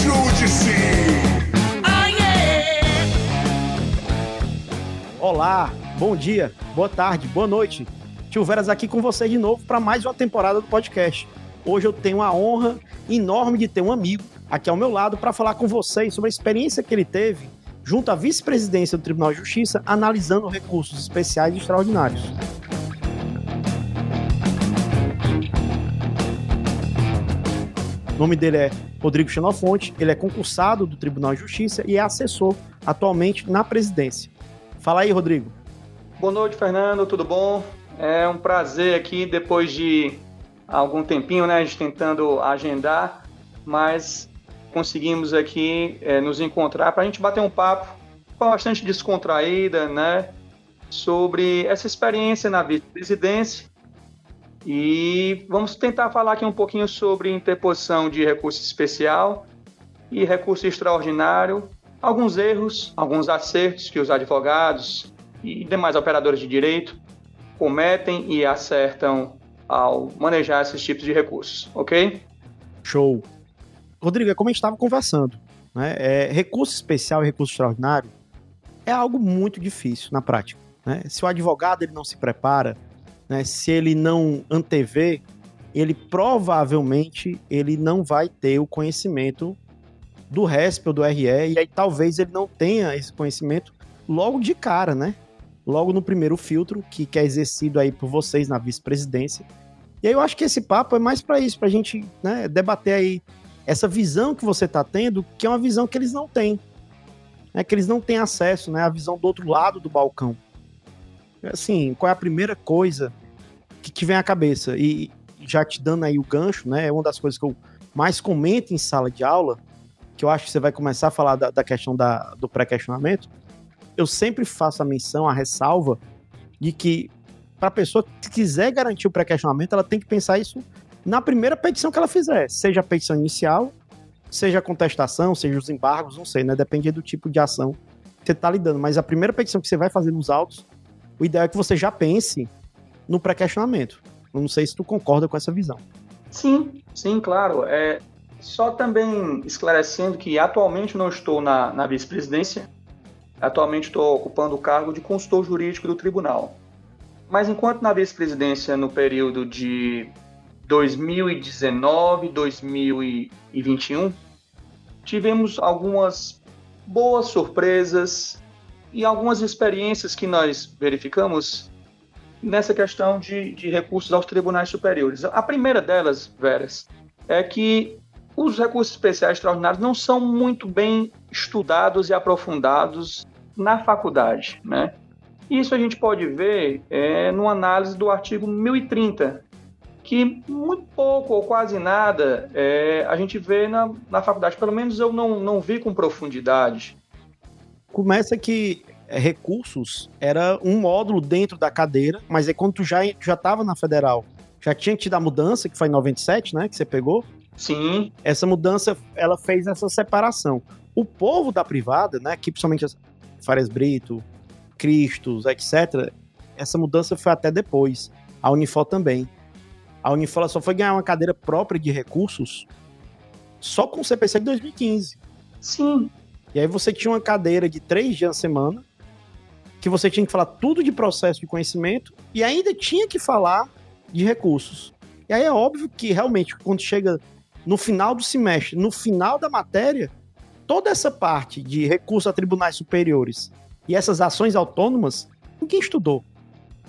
Ajude-se! Olá, bom dia, boa tarde, boa noite. Tio Veras aqui com você de novo para mais uma temporada do podcast. Hoje eu tenho a honra enorme de ter um amigo aqui ao meu lado para falar com vocês sobre a experiência que ele teve junto à vice-presidência do Tribunal de Justiça analisando recursos especiais e extraordinários. Nome dele é Rodrigo Xenofonte, ele é concursado do Tribunal de Justiça e é assessor atualmente na presidência. Fala aí, Rodrigo. Boa noite, Fernando, tudo bom? É um prazer aqui, depois de algum tempinho, né, a gente tentando agendar, mas conseguimos aqui é, nos encontrar para a gente bater um papo bastante descontraída, né, sobre essa experiência na vice-presidência e vamos tentar falar aqui um pouquinho sobre interposição de recurso especial e recurso extraordinário, alguns erros, alguns acertos que os advogados e demais operadores de direito cometem e acertam ao manejar esses tipos de recursos, ok? Show. Rodrigo, é como a gente estava conversando, né? É, recurso especial e recurso extraordinário é algo muito difícil na prática. Né? Se o advogado ele não se prepara, né, se ele não antevê, ele provavelmente ele não vai ter o conhecimento do RESP ou do RE, e aí talvez ele não tenha esse conhecimento logo de cara, né? Logo no primeiro filtro, que, que é exercido aí por vocês na vice-presidência. E aí eu acho que esse papo é mais para isso, para a gente né, debater aí essa visão que você está tendo, que é uma visão que eles não têm. Né, que eles não têm acesso, né? A visão do outro lado do balcão. Assim, qual é a primeira coisa que te vem à cabeça? E já te dando aí o gancho, né? É uma das coisas que eu mais comento em sala de aula, que eu acho que você vai começar a falar da, da questão da, do pré-questionamento. Eu sempre faço a menção, a ressalva, de que para a pessoa que quiser garantir o pré-questionamento, ela tem que pensar isso na primeira petição que ela fizer, seja a petição inicial, seja a contestação, seja os embargos, não sei, né? Depende do tipo de ação que você está lidando. Mas a primeira petição que você vai fazer nos autos, o ideal é que você já pense no pré-questionamento. Não sei se tu concorda com essa visão. Sim, sim, claro. É, só também esclarecendo que atualmente não estou na, na vice-presidência, atualmente estou ocupando o cargo de consultor jurídico do tribunal. Mas enquanto na vice-presidência, no período de 2019, 2021, tivemos algumas boas surpresas e algumas experiências que nós verificamos nessa questão de, de recursos aos tribunais superiores. A primeira delas, Veras, é que os recursos especiais extraordinários não são muito bem estudados e aprofundados na faculdade, né? Isso a gente pode ver é, numa análise do artigo 1030, que muito pouco ou quase nada é, a gente vê na, na faculdade. Pelo menos eu não, não vi com profundidade. Começa que recursos era um módulo dentro da cadeira, mas é quando tu já já estava na federal, já tinha tido a mudança que foi em 97, né, que você pegou? Sim. Essa mudança, ela fez essa separação. O povo da privada, né, que principalmente Fares Brito, Cristos, etc, essa mudança foi até depois. A Unifor também. A Unifor só foi ganhar uma cadeira própria de recursos só com o CPC de 2015. Sim. E aí você tinha uma cadeira de três dias na semana, que você tinha que falar tudo de processo de conhecimento e ainda tinha que falar de recursos. E aí é óbvio que realmente quando chega no final do semestre, no final da matéria, toda essa parte de recurso a tribunais superiores e essas ações autônomas, ninguém estudou.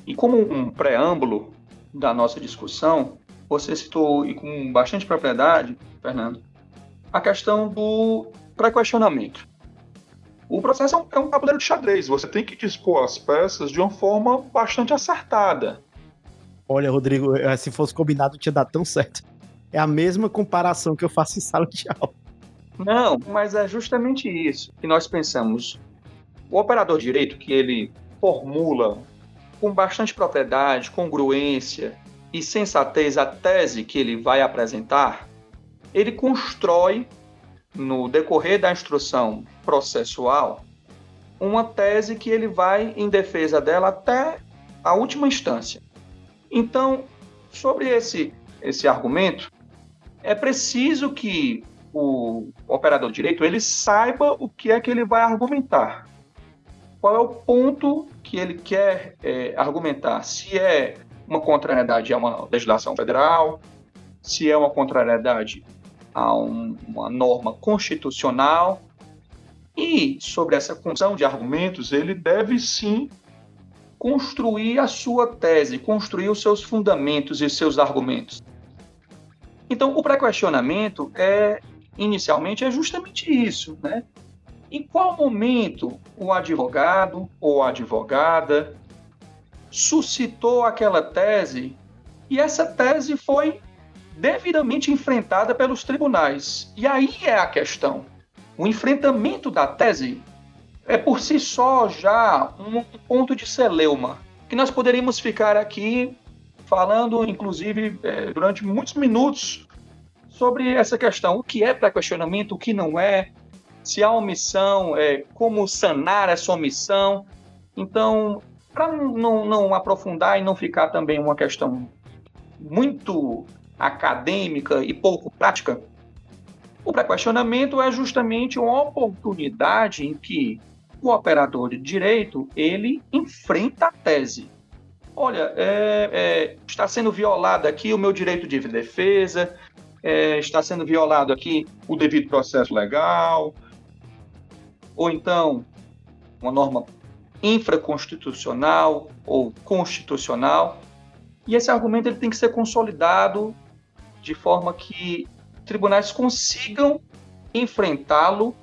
E como um preâmbulo da nossa discussão, você citou e com bastante propriedade, Fernando, a questão do pré-questionamento. O processo é um, é um tabuleiro de xadrez. Você tem que dispor as peças de uma forma bastante acertada. Olha, Rodrigo, eh, se fosse combinado, tinha dado tão certo. É a mesma comparação que eu faço em sala de aula. Não, mas é justamente isso que nós pensamos. O operador direito que ele formula com bastante propriedade, congruência e sensatez a tese que ele vai apresentar, ele constrói no decorrer da instrução processual uma tese que ele vai em defesa dela até a última instância. Então, sobre esse, esse argumento, é preciso que o operador de direito ele saiba o que é que ele vai argumentar. Qual é o ponto que ele quer é, argumentar? Se é uma contrariedade a uma legislação federal, se é uma contrariedade a um, uma norma constitucional. E sobre essa função de argumentos, ele deve sim construir a sua tese, construir os seus fundamentos e seus argumentos. Então, o pré-questionamento é inicialmente é justamente isso, né? Em qual momento o advogado ou advogada suscitou aquela tese e essa tese foi devidamente enfrentada pelos tribunais. E aí é a questão. O enfrentamento da tese é por si só já um ponto de celeuma, que nós poderíamos ficar aqui falando, inclusive, é, durante muitos minutos sobre essa questão. O que é pré-questionamento, o que não é, se há omissão, é, como sanar essa omissão. Então, para não, não aprofundar e não ficar também uma questão muito acadêmica e pouco prática, o pré-questionamento é justamente uma oportunidade em que o operador de direito ele enfrenta a tese. Olha, é, é, está sendo violado aqui o meu direito de defesa, é, está sendo violado aqui o devido processo legal, ou então uma norma infraconstitucional ou constitucional. E esse argumento ele tem que ser consolidado de forma que tribunais consigam enfrentá-lo,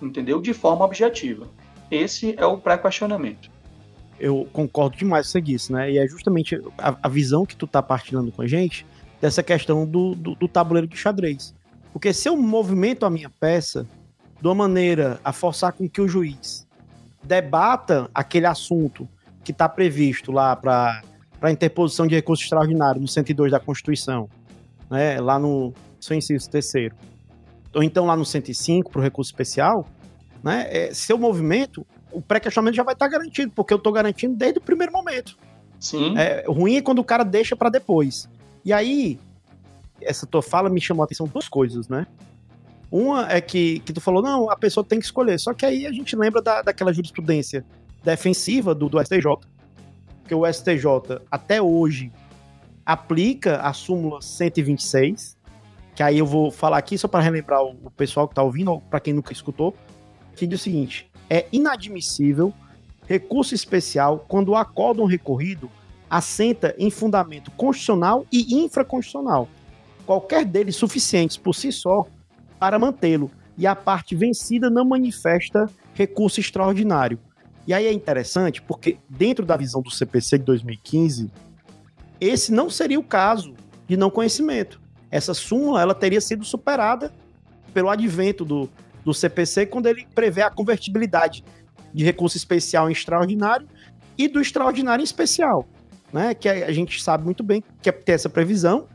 entendeu? De forma objetiva. Esse é o pré-questionamento. Eu concordo demais com disse, né? E é justamente a, a, visão que tu tá partilhando com a gente dessa questão do, do, do tabuleiro de xadrez. Porque se eu movimento a minha peça de uma maneira a forçar com que o juiz debata aquele assunto que está previsto lá para a interposição de recurso extraordinário no 102 da Constituição, né, lá no seu inciso terceiro, ou então lá no 105 para o recurso especial, né, é, seu movimento, o pré-questionamento já vai estar tá garantido, porque eu estou garantindo desde o primeiro momento. Sim. É, ruim é quando o cara deixa para depois. E aí, essa tua fala me chamou a atenção duas coisas, né? Uma é que, que tu falou, não, a pessoa tem que escolher. Só que aí a gente lembra da, daquela jurisprudência defensiva do, do STJ. Que o STJ, até hoje, aplica a súmula 126, que aí eu vou falar aqui só para relembrar o, pessoal que está ouvindo, ou para quem nunca escutou, que diz o seguinte: é inadmissível recurso especial quando o acórdão recorrido assenta em fundamento constitucional e infraconstitucional, qualquer deles suficientes por si só para mantê-lo, e a parte vencida não manifesta recurso extraordinário. E aí é interessante porque, dentro da visão do CPC de 2015, esse não seria o caso de não conhecimento. Essa súmula ela teria sido superada pelo advento do, do CPC quando ele prevê a convertibilidade de recurso especial em extraordinário e do extraordinário em especial, né? Que a gente sabe muito bem que é ter essa previsão.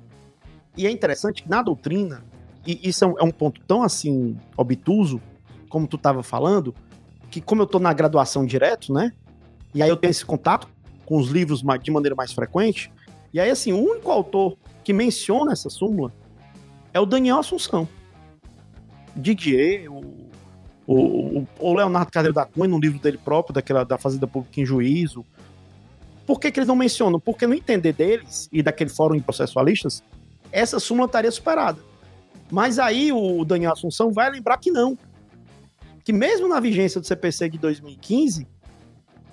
E é interessante que na doutrina, e isso é um, é um ponto tão assim obtuso, como tu estava falando, que como eu estou na graduação direto, né? E aí eu tenho esse contato com os livros de maneira mais frequente, e aí, assim, o único autor que menciona essa súmula é o Daniel Assunção. Didier, o, o, o Leonardo Carneiro da Cunha, no livro dele próprio, daquela, da Fazenda Pública em Juízo. Por que, que eles não mencionam? Porque no entender deles e daquele fórum de processualistas, essa súmula estaria superada. Mas aí o Daniel Assunção vai lembrar que não. Que mesmo na vigência do CPC de 2015,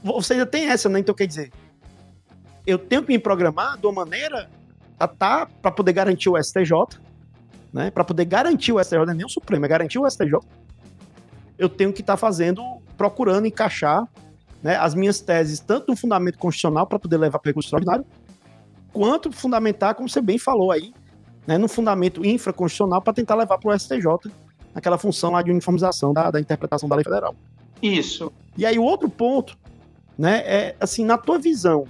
você ainda tem essa, né? Então quer dizer, eu tenho que me programar de uma maneira a tá para poder garantir o STJ, né? Para poder garantir o STJ, não é nem o Supremo, é garantir o STJ. Eu tenho que estar tá fazendo, procurando encaixar né, as minhas teses, tanto no fundamento constitucional para poder levar para recurso extraordinário, quanto fundamentar, como você bem falou aí, né, no fundamento infraconstitucional para tentar levar para o STJ aquela função lá de uniformização da, da interpretação da lei federal. Isso. E aí o outro ponto, né, é assim, na tua visão,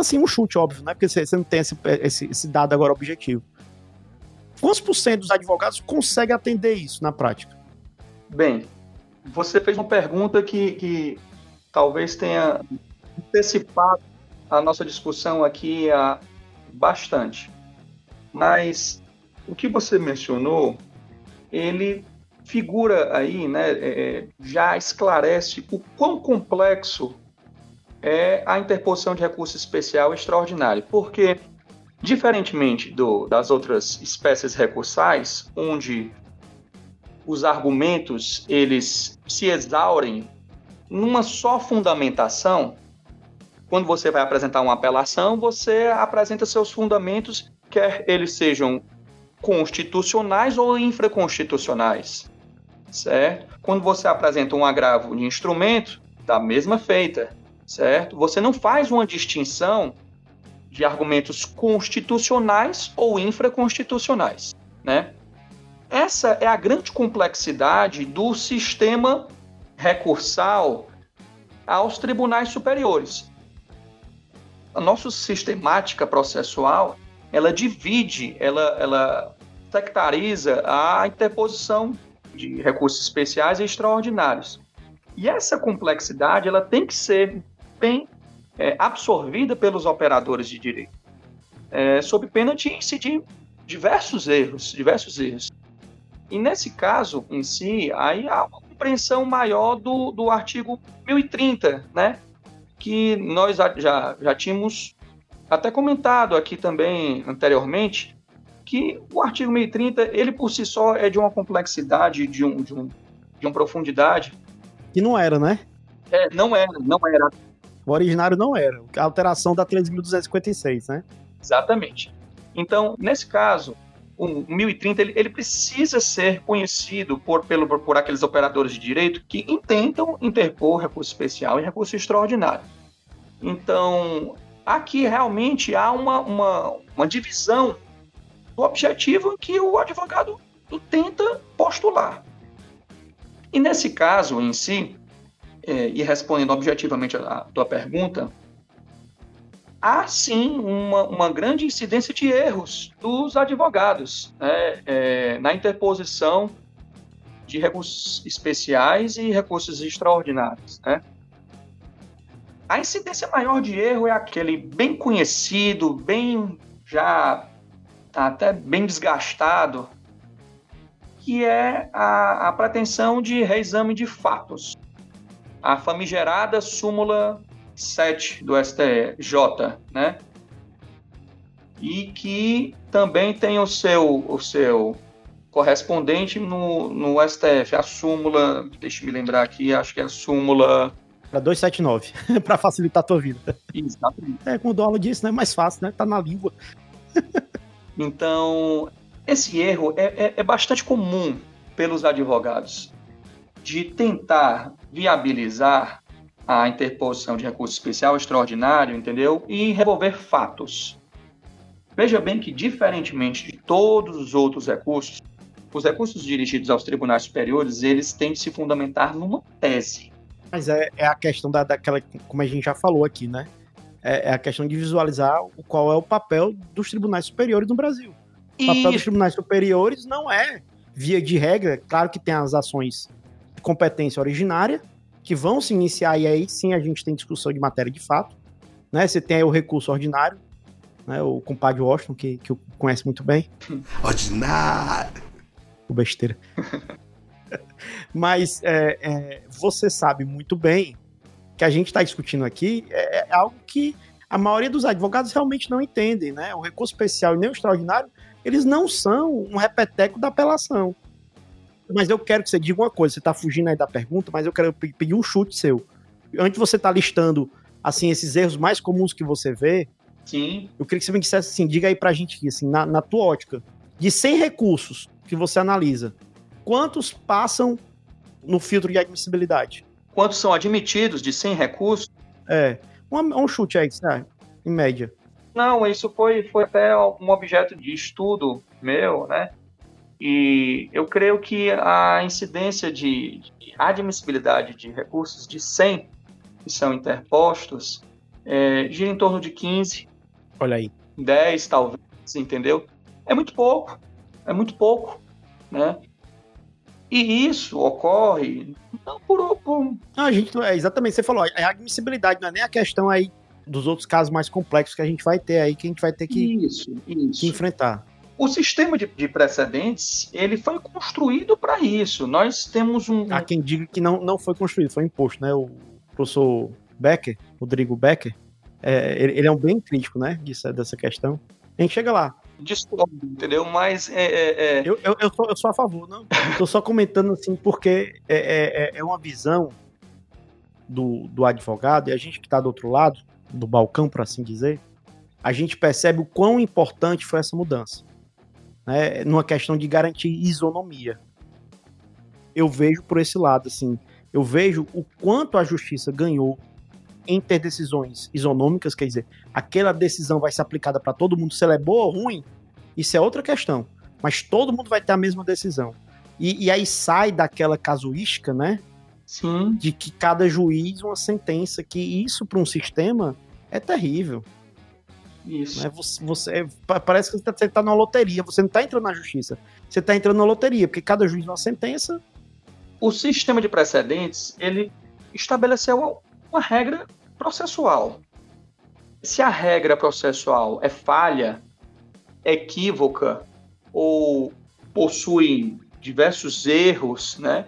assim, um chute, óbvio, né? Porque você, não tem esse, esse, esse, dado agora objetivo. Quantos por cento dos advogados conseguem atender isso na prática? Bem, você fez uma pergunta que, que talvez tenha antecipado a nossa discussão aqui a, bastante. Mas o que você mencionou ele figura aí, né, é, já esclarece o quão complexo é a interposição de recurso especial extraordinário, porque diferentemente do, das outras espécies recursais, onde os argumentos eles se exaurem numa só fundamentação, quando você vai apresentar uma apelação, você apresenta seus fundamentos, quer eles sejam constitucionais ou infraconstitucionais, certo? Quando você apresenta um agravo de instrumento, da mesma feita, certo? Você não faz uma distinção de argumentos constitucionais ou infraconstitucionais, né? Essa é a grande complexidade do sistema recursal aos tribunais superiores. A nossa sistemática processual, ela divide, ela, ela sectariza a interposição de recursos especiais e extraordinários. E essa complexidade, ela tem que ser bem é, absorvida pelos operadores de direito, é, sob pena de incidir diversos erros, diversos erros. E nesse caso em si, aí há uma compreensão maior do, do artigo 1030, né? Que nós já, já tínhamos até comentado aqui também anteriormente, que o artigo 1030, ele por si só é de uma complexidade, de, um, de, um, de uma profundidade. Que não era, né? É, não era, não era. O originário não era. A alteração da 3.256, né? Exatamente. Então, nesse caso, o 1030 ele, ele precisa ser conhecido por, pelo, por aqueles operadores de direito que intentam interpor recurso especial e recurso extraordinário. Então, aqui realmente há uma, uma, uma divisão do objetivo que o advogado tenta postular. E nesse caso em si, é, e respondendo objetivamente a tua pergunta, há sim uma, uma grande incidência de erros dos advogados né, é, na interposição de recursos especiais e recursos extraordinários. Né? A incidência maior de erro é aquele bem conhecido, bem já até bem desgastado, que é a, a pretensão de reexame de fatos. A famigerada súmula 7 do STJ, né? E que também tem o seu, o seu correspondente no, no STF, a súmula, deixa eu me lembrar aqui, acho que é a súmula. Para 279, para facilitar a tua vida. Exatamente. É, como o Dolo disse, né? É mais fácil, né? Tá na língua. então, esse erro é, é, é bastante comum pelos advogados de tentar viabilizar a interposição de recurso especial extraordinário, entendeu? E revolver fatos. Veja bem que, diferentemente de todos os outros recursos, os recursos dirigidos aos tribunais superiores, eles têm de se fundamentar numa tese. Mas é, é a questão da, daquela, como a gente já falou aqui, né? É, é, a questão de visualizar qual é o papel dos tribunais superiores no Brasil. O papel dos tribunais superiores não é, via de regra, claro que tem as ações competência originária, que vão se iniciar, e aí sim a gente tem discussão de matéria de fato. Né? Você tem aí o recurso ordinário, né? o compadre Washington, que, que eu conhece muito bem. Ordinário! O besteira. Mas é, é, você sabe muito bem que a gente está discutindo aqui é, é, algo que a maioria dos advogados realmente não entendem, né? O recurso especial e nem o extraordinário, eles não são um repeteco da apelação. Mas eu quero que você diga uma coisa. Você tá fugindo aí da pergunta, mas eu quero pedir um chute seu. Antes de você tá listando, assim, esses erros mais comuns que você vê, Sim. eu queria que você me dissesse assim, diga aí pra gente aqui, assim, na, na tua ótica, de 100 recursos que você analisa, quantos passam no filtro de admissibilidade? Quantos são admitidos de 100 recursos? É, um, um chute aí, sabe? em média. Não, isso foi, foi até um objeto de estudo meu, né? E eu creio que a incidência de, admissibilidade de recursos de 100 que são interpostos é, gira em torno de 15. Olha aí. 10, talvez, entendeu? É muito pouco. É muito pouco, né? E isso ocorre não por. por... Não, a gente, é, exatamente, você falou, a admissibilidade não é nem a questão aí dos outros casos mais complexos que a gente vai ter aí, que a gente vai ter que, isso, isso. que enfrentar. O sistema de, de, precedentes ele foi construído para isso. Nós temos um. Há quem diga que não, não foi construído, foi imposto, né? O professor Becker, Rodrigo Becker, é, ele, ele, é um bem crítico, né? Disso, dessa questão. A gente chega lá. Discordo, entendeu? Mas é, é, é... Eu, eu, eu, sou, eu sou a favor, não. Estou só comentando assim, porque é, é, é, é uma visão do, do advogado, e a gente que está do outro lado, do balcão, por assim dizer, a gente percebe o quão importante foi essa mudança. Né, numa questão de garantir isonomia. Eu vejo por esse lado, assim, eu vejo o quanto a justiça ganhou em ter decisões isonômicas, quer dizer, aquela decisão vai ser aplicada para todo mundo, se ela é boa ou ruim, isso é outra questão. Mas todo mundo vai ter a mesma decisão. E, e aí sai daquela casuística, né? Sim. De que cada juiz uma sentença, que isso para um sistema é terrível. Isso. Né? Você, você, parece que você está tá numa loteria, você não está entrando na justiça, você está entrando na loteria, porque cada juiz uma sentença. O sistema de precedentes, ele estabeleceu uma regra processual. Se a regra processual é falha, equívoca ou possui diversos erros, né?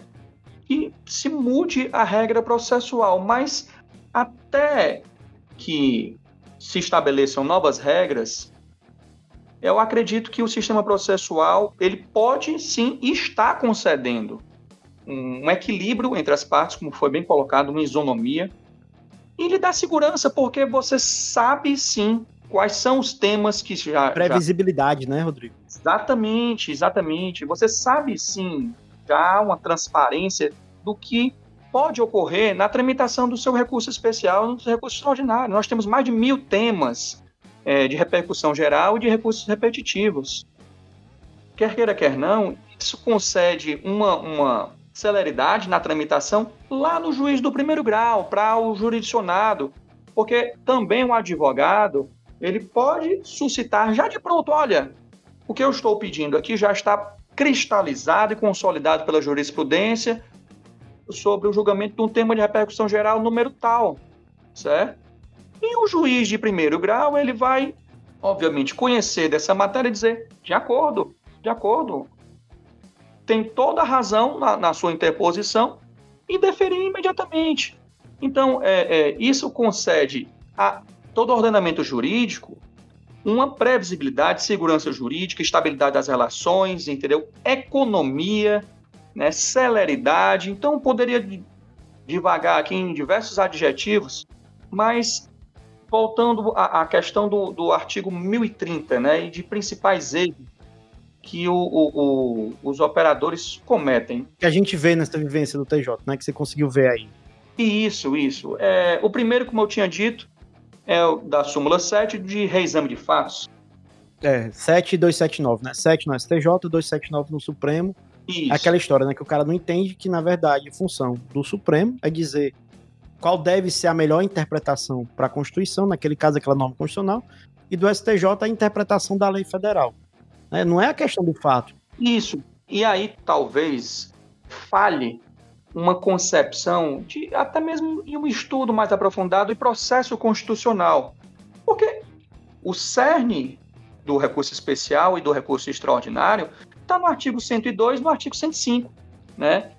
Que se mude a regra processual, mas até que se estabeleçam novas regras, eu acredito que o sistema processual ele pode sim estar concedendo um equilíbrio entre as partes, como foi bem colocado, uma isonomia, e lhe dá segurança, porque você sabe sim quais são os temas que já. Previsibilidade, já... né, Rodrigo? Exatamente, exatamente. Você sabe sim, já uma transparência do que pode ocorrer na tramitação do seu recurso especial e do recurso extraordinário. Nós temos mais de mil temas é, de repercussão geral e de recursos repetitivos. Quer queira, quer não, isso concede uma, uma celeridade na tramitação lá no juiz do primeiro grau, para o jurisdicionado, porque também o advogado ele pode suscitar já de pronto, olha, o que eu estou pedindo aqui já está cristalizado e consolidado pela jurisprudência sobre o julgamento de um tema de repercussão geral número tal, certo? E o juiz de primeiro grau, ele vai, obviamente, conhecer dessa matéria e dizer, de acordo, de acordo, tem toda a razão na, na sua interposição e deferir imediatamente. Então, é, é, isso concede a todo ordenamento jurídico uma previsibilidade, segurança jurídica, estabilidade das relações, entendeu? Economia, né? celeridade. Então, poderia devagar aqui em diversos adjetivos, mas voltando à, à questão do, do artigo 1030, né? E de principais erros que o, o, o, os operadores cometem. Que a gente vê nessa vivência do TJ, né? Que você conseguiu ver aí. Isso, isso. É, o primeiro, como eu tinha dito, é o da súmula 7 de reexame de fatos. É, 7279, né? 7 no STJ, 279 no Supremo. Isso. Aquela história, né? Que o cara não entende que, na verdade, a função do Supremo é dizer qual deve ser a melhor interpretação para a Constituição, naquele caso, aquela norma constitucional, e do STJ a interpretação da lei federal. Né? Não é a questão do fato. Isso. E aí talvez falhe uma concepção de até mesmo em um estudo mais aprofundado e processo constitucional. Porque o cerne do recurso especial e do recurso extraordinário está no artigo 102 e no artigo 105, né?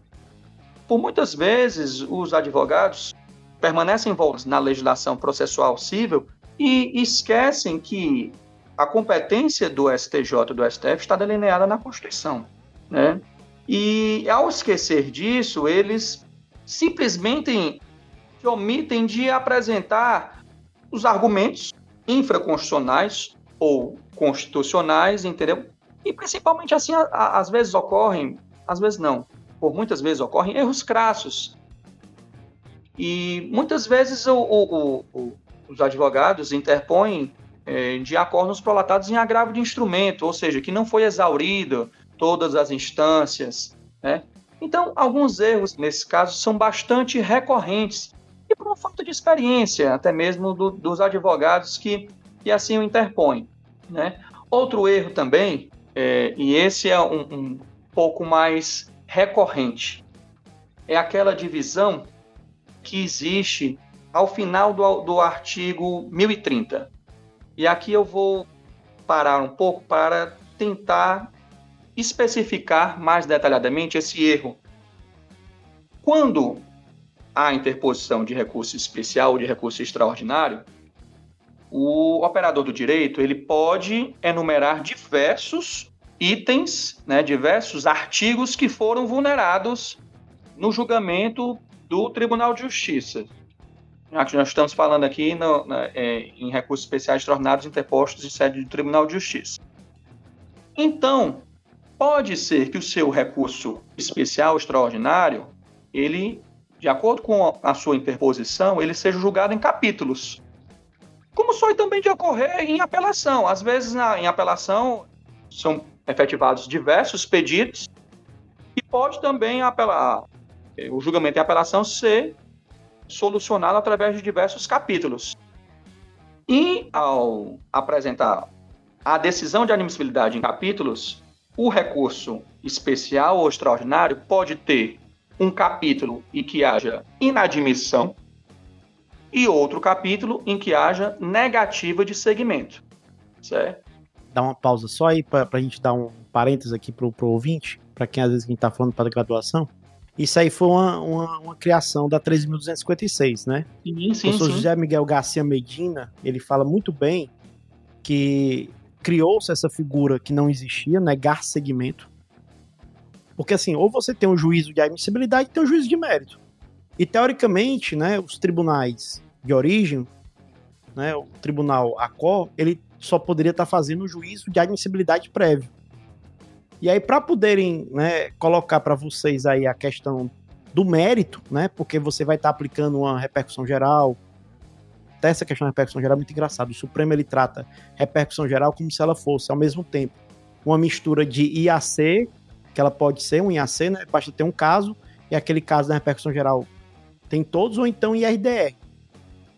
Por muitas vezes os advogados permanecem envolvidos na legislação processual civil e esquecem que a competência do STJ e do STF está delineada na Constituição, né? E ao esquecer disso, eles simplesmente omitem de apresentar os argumentos infraconstitucionais ou constitucionais, entendeu? E principalmente assim, a, a, às vezes ocorrem, às vezes não, por muitas vezes ocorrem erros crassos. E muitas vezes o, o, o, os advogados interpõem é, de acordos prolatados em agravo de instrumento, ou seja, que não foi exaurido todas as instâncias. Né? Então, alguns erros nesse caso são bastante recorrentes e por uma falta de experiência, até mesmo do, dos advogados que, que assim o interpõem. Né? Outro erro também, é, e esse é um, um pouco mais recorrente, é aquela divisão que existe ao final do, do artigo 1030. E aqui eu vou parar um pouco para tentar especificar mais detalhadamente esse erro. Quando há interposição de recurso especial ou de recurso extraordinário, o operador do direito ele pode enumerar diversos itens, né, diversos artigos que foram vulnerados no julgamento do Tribunal de Justiça. Nós estamos falando aqui no, na, é, em recursos especiais extraordinários interpostos em sede do Tribunal de Justiça. Então, pode ser que o seu recurso especial extraordinário, ele, de acordo com a sua interposição, ele seja julgado em capítulos. Como só também de ocorrer em apelação. Às vezes, na, em apelação, são efetivados diversos pedidos e pode também apelar, o julgamento em apelação ser solucionado através de diversos capítulos. E ao apresentar a decisão de admissibilidade em capítulos, o recurso especial ou extraordinário pode ter um capítulo em que haja inadmissão e outro capítulo em que haja negativa de segmento. Certo? Dá uma pausa só aí para a gente dar um parênteses aqui para o ouvinte, para quem às vezes está falando para a graduação. Isso aí foi uma, uma, uma criação da 13.256, né? Sim, sim, o professor sim. José Miguel Garcia Medina, ele fala muito bem que criou-se essa figura que não existia, negar segmento. Porque assim, ou você tem um juízo de admissibilidade, tem um juízo de mérito. E teoricamente, né, os tribunais de origem, né, o tribunal ACO, ele só poderia estar fazendo o juízo de admissibilidade prévio. E aí, para poderem né, colocar para vocês aí a questão do mérito, né? Porque você vai estar aplicando uma repercussão geral. Até essa questão da repercussão geral é muito engraçado. O Supremo ele trata repercussão geral como se ela fosse, ao mesmo tempo, uma mistura de IAC, que ela pode ser um IAC, né? Basta ter um caso, e aquele caso da repercussão geral tem todos, ou então IRDR.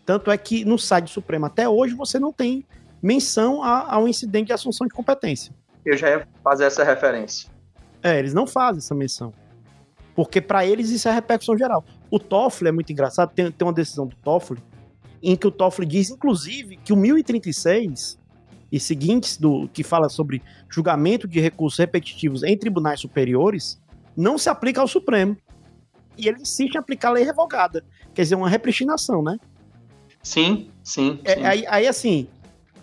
Tanto é que no site do Supremo até hoje você não tem menção a, a um incidente de assunção de competência. Eu já ia fazer essa referência. É, eles não fazem essa menção. Porque para eles isso é repercussão geral. O Toffoli é muito engraçado, tem, tem uma decisão do Toffoli em que o Toffoli diz, inclusive, que o 1036 e seguintes, do que fala sobre julgamento de recursos repetitivos em tribunais superiores, não se aplica ao Supremo. E ele insiste em aplicar a lei revogada. Quer dizer, uma repristinação, né? Sim, sim. É, sim. aí, aí, assim,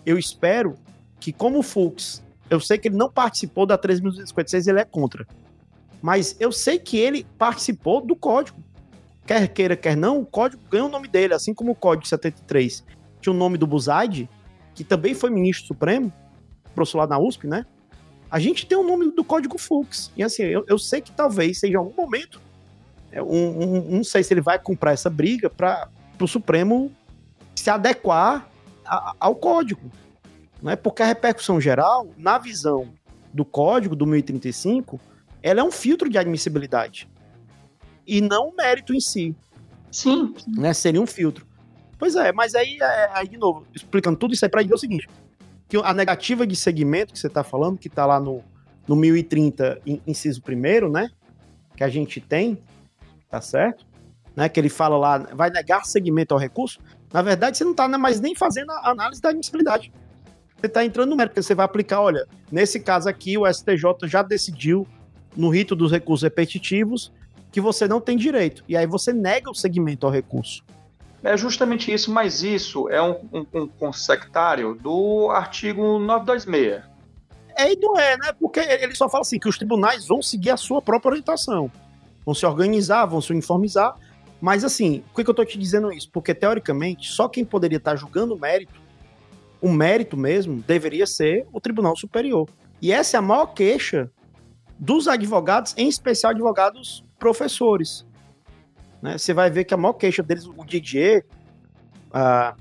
eu espero que, como o Fux, eu sei que ele não participou da 3.256, ele é contra. Mas eu sei que ele participou do código. Quer queira, quer não, o código ganha o nome dele, assim como o código 73 tinha o nome do Buzaide, que também foi ministro supremo, professor lá na USP, né? A gente tem o nome do código Fux. E assim, eu, eu sei que talvez seja algum momento, um, um, não sei se ele vai comprar essa briga para o Supremo se adequar a, ao código. Né? Porque a repercussão geral, na visão do código do 1035, ela é um filtro de admissibilidade. E não o mérito em si. Sim. Né? Seria um filtro. Pois é, mas aí, aí de novo, explicando tudo isso aí para dizer o seguinte: que a negativa de segmento que você está falando, que está lá no, no 1030, inciso primeiro, né? Que a gente tem, tá certo? Né, que ele fala lá, vai negar segmento ao recurso. Na verdade, você não está mais nem fazendo a análise da admissibilidade. Você está entrando no mérito, porque você vai aplicar, olha, nesse caso aqui, o STJ já decidiu, no rito dos recursos repetitivos, que você não tem direito. E aí você nega o segmento ao recurso. É justamente isso, mas isso é um, um, um consectário do artigo 926. É e não é, né? Porque ele só fala assim que os tribunais vão seguir a sua própria orientação. Vão se organizar, vão se uniformizar. Mas assim, por que eu tô te dizendo isso? Porque teoricamente, só quem poderia estar julgando o mérito, o mérito mesmo, deveria ser o Tribunal Superior. E essa é a maior queixa dos advogados, em especial advogados professores. Né? Você vai ver que a maior queixa deles, o Didier, a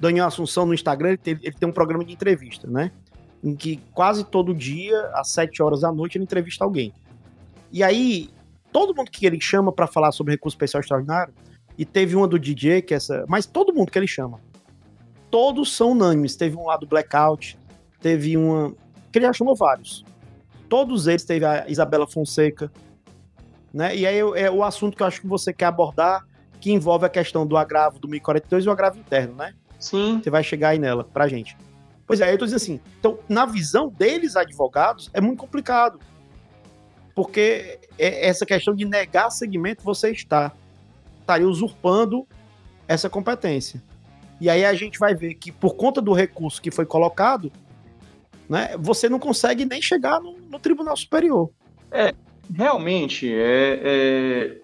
Daniel Assunção no Instagram, ele tem, ele tem um programa de entrevista, né? Em que quase todo dia, às 7 horas da noite, ele entrevista alguém. E aí, todo mundo que ele chama para falar sobre recurso especial extraordinário, e teve uma do DJ, que é essa. Mas todo mundo que ele chama. Todos são unânimes. Teve um lá do Blackout, teve uma. que ele já chamou vários. Todos eles, teve a Isabela Fonseca, né? E aí é o assunto que eu acho que você quer abordar, que envolve a questão do agravo do 1042 e o agravo interno, né? Sim. Você vai chegar aí nela, pra gente. Pois é, eu tô dizendo assim, então, na visão deles, advogados, é muito complicado. Porque é essa questão de negar segmento, você está estaria usurpando essa competência. E aí a gente vai ver que por conta do recurso que foi colocado, né, você não consegue nem chegar no, no Tribunal Superior. É, realmente, é, é...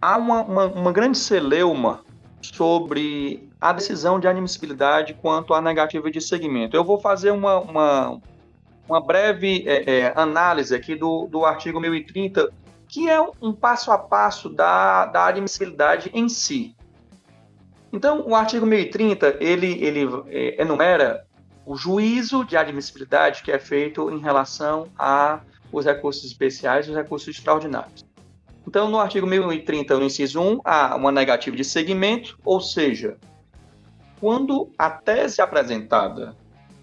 há uma, uma, uma grande celeuma sobre a decisão de admissibilidade quanto à negativa de segmento. Eu vou fazer uma, uma, uma breve é, é, análise aqui do, do artigo 1030, que é um passo a passo da, da admissibilidade em si. Então, o artigo 1030, ele, ele é, enumera o juízo de admissibilidade que é feito em relação a os recursos especiais e os recursos extraordinários. Então, no artigo 1030, no inciso 1, há uma negativa de segmento, ou seja, quando a tese apresentada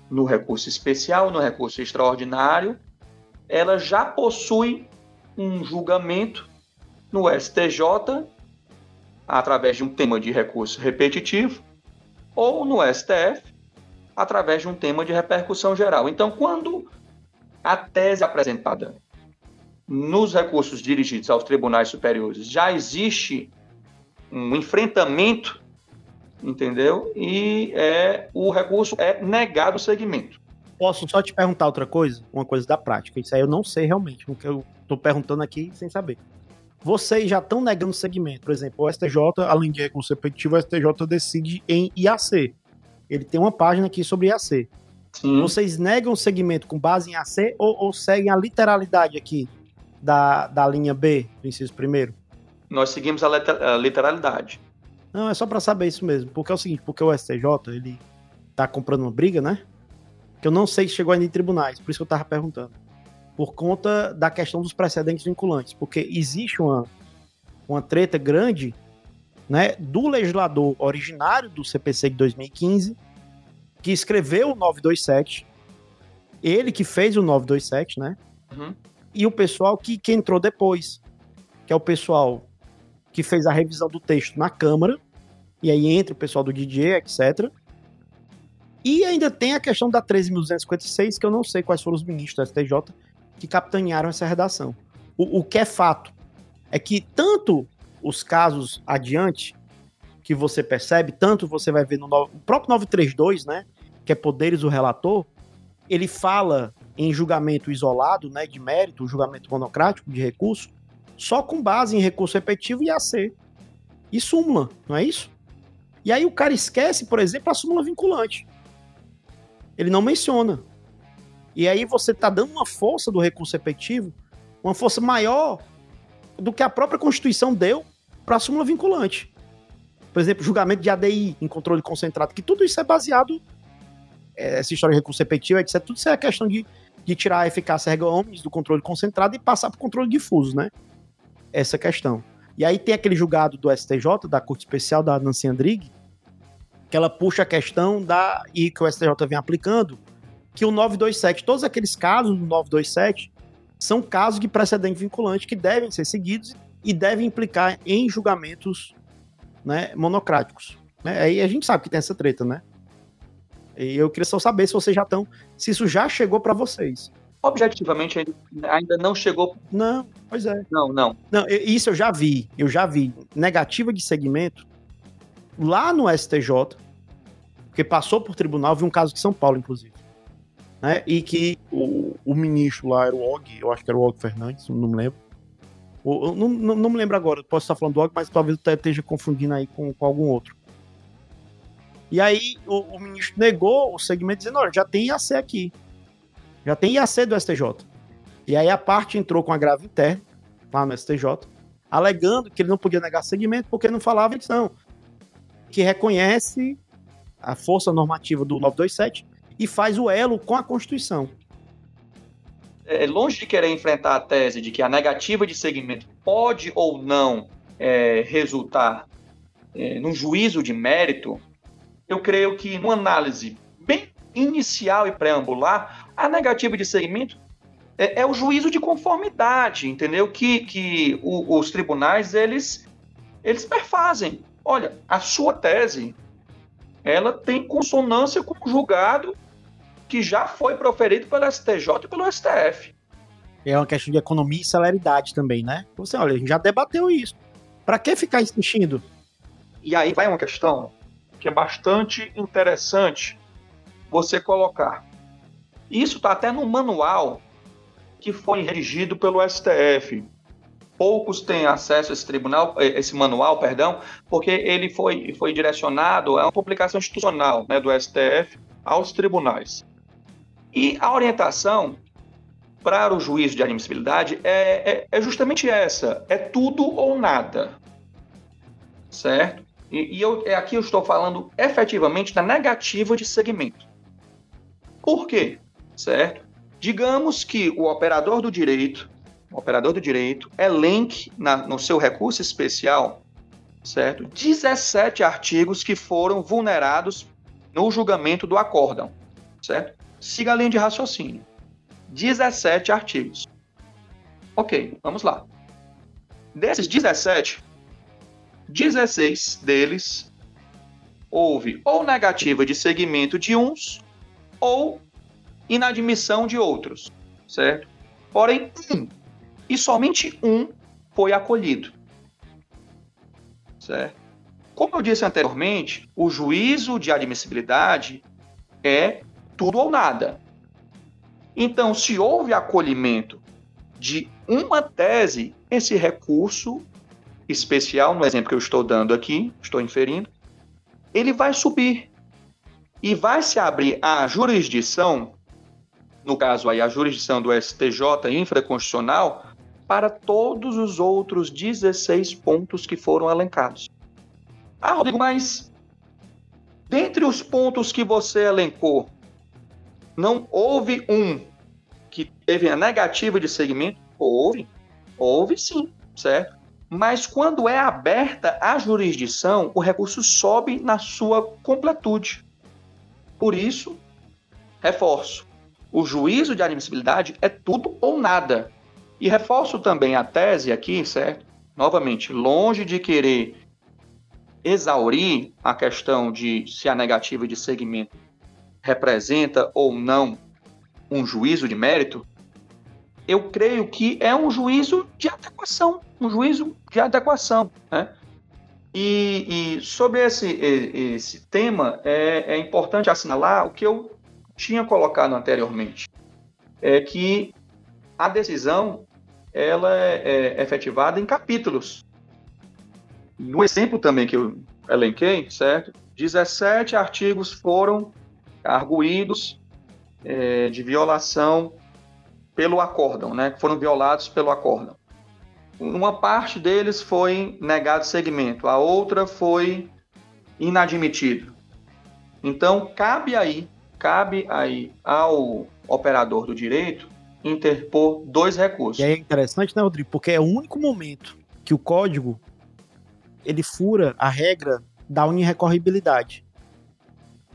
no recurso especial, no recurso extraordinário, ela já possui um julgamento no STJ através de um tema de recurso repetitivo ou no STF através de um tema de repercussão geral. Então, quando a tese apresentada nos recursos dirigidos aos tribunais superiores já existe um enfrentamento, entendeu? E é, o recurso é negado o segmento. Posso só te perguntar outra coisa? Uma coisa da prática. Isso aí eu não sei realmente, porque eu estou perguntando aqui sem saber. Vocês já estão negando segmento. Por exemplo, o STJ, além de repetitivo, o STJ decide em IAC. Ele tem uma página aqui sobre IAC. Sim. Vocês negam o segmento com base em AC ou, ou seguem a literalidade aqui da, da linha B, do inciso primeiro? Nós seguimos a, letra, a literalidade. Não, é só para saber isso mesmo. Porque é o seguinte, porque o STJ, ele tá comprando uma briga, né? Que eu não sei se chegou ainda em tribunais, por isso que eu tava perguntando. Por conta da questão dos precedentes vinculantes. Porque existe uma, uma treta grande né, do legislador originário do CPC de 2015 que escreveu o 927, ele que fez o 927, né? Uhum. E o pessoal que, que entrou depois, que é o pessoal que fez a revisão do texto na Câmara, e aí entra o pessoal do DJ, etc. E ainda tem a questão da 13.256, que eu não sei quais foram os ministros do STJ que capitanearam essa redação. O, o que é fato é que tanto os casos adiante, que você percebe, tanto você vai ver no, no próprio 932, né? que é Poderes do Relator, ele fala em julgamento isolado, né, de mérito, julgamento monocrático de recurso, só com base em recurso repetitivo e AC. E súmula, não é isso? E aí o cara esquece, por exemplo, a súmula vinculante. Ele não menciona. E aí você está dando uma força do recurso repetitivo, uma força maior do que a própria Constituição deu para a súmula vinculante. Por exemplo, julgamento de ADI em controle concentrado, que tudo isso é baseado essa história de recurso repetitivo, etc. Tudo isso é questão de, de tirar a eficácia erga omnes do controle concentrado e passar para o controle difuso, né? Essa questão. E aí tem aquele julgado do STJ, da Corte Especial da Nancy Andrighi, que ela puxa a questão da e que o STJ vem aplicando, que o 927, todos aqueles casos do 927 são casos de precedente vinculante que devem ser seguidos e devem implicar em julgamentos né, monocráticos. Né? Aí a gente sabe que tem essa treta, né? E eu queria só saber se vocês já estão, se isso já chegou para vocês. Objetivamente ainda não chegou. Não, pois é. Não, não. Não, isso eu já vi. Eu já vi negativa de segmento lá no STJ, porque passou por tribunal, vi um caso de São Paulo, inclusive. Né? E que o, o ministro lá era o Og, eu acho que era o Og Fernandes, não me lembro. O, não, não, não, me lembro agora, posso estar falando do Og, mas talvez eu esteja confundindo aí com, com algum outro. E aí o, o ministro negou o segmento dizendo, olha, já tem IAC aqui. Já tem IAC do STJ. E aí a parte entrou com a grave interna, lá no STJ, alegando que ele não podia negar segmento porque não falava não. Que reconhece a força normativa do 927 e faz o elo com a Constituição. É, longe de querer enfrentar a tese de que a negativa de segmento pode ou não é, resultar é, num juízo de mérito, eu creio que numa análise bem inicial e preambular, a negativa de segmento é, é o juízo de conformidade, entendeu? Que, que o, os tribunais, eles, eles perfazem. Olha, a sua tese, ela tem consonância com o julgado que já foi proferido pelo STJ e pelo STF. É uma questão de economia e celeridade também, né? Você, olha, a gente já debateu isso. Para que ficar insistindo? E aí vai uma questão que é bastante interessante você colocar. Isso está até no manual que foi redigido pelo STF. Poucos têm acesso a esse tribunal, eh, esse manual, perdão, porque ele foi, foi direcionado a uma publicação institucional né, do STF aos tribunais. E a orientação para o juízo de admissibilidade é, é, é, justamente essa: é tudo ou nada. Certo? E, e eu, é aqui eu estou falando efetivamente da negativa de segmento. Por quê? Certo? Digamos que o operador do direito, operador do direito, elenque na, no seu recurso especial, certo? 17 artigos que foram vulnerados no julgamento do acórdão, certo? Siga a linha de raciocínio. 17 artigos. Ok, vamos lá. Desses 17, 16 deles houve ou negativa de segmento de uns ou inadmissão de outros, certo? Porém, um, e somente um foi acolhido, certo? Como eu disse anteriormente, o juízo de admissibilidade é tudo ou nada. Então, se houve acolhimento de uma tese, esse recurso especial, no exemplo que eu estou dando aqui, estou inferindo, ele vai subir e vai se abrir a jurisdição no caso aí a jurisdição do STJ infraconstitucional, para todos os outros 16 pontos que foram elencados. Ah, Rodrigo, mas dentre os pontos que você elencou, não houve um que teve a negativa de segmento? Houve, houve sim, certo? Mas quando é aberta a jurisdição, o recurso sobe na sua completude. Por isso, reforço, o juízo de admissibilidade é tudo ou nada. E reforço também a tese aqui, certo? Novamente, longe de querer exaurir a questão de se a negativa de segmento representa ou não um juízo de mérito, eu creio que é um juízo de adequação, um juízo de adequação, né? E, e sobre esse, esse tema, é, é importante assinalar o que eu tinha colocado anteriormente, é que a decisão ela é, é efetivada em capítulos. No exemplo também que eu elenquei, certo? 17 artigos foram arguídos é, de violação pelo acórdão, né? Foram violados pelo acórdão. Uma parte deles foi negado segmento, a outra foi inadmitido. Então, cabe aí cabe aí ao operador do direito interpor dois recursos. E é interessante, né, Rodrigo? Porque é o único momento que o código ele fura a regra da unirrecorribilidade.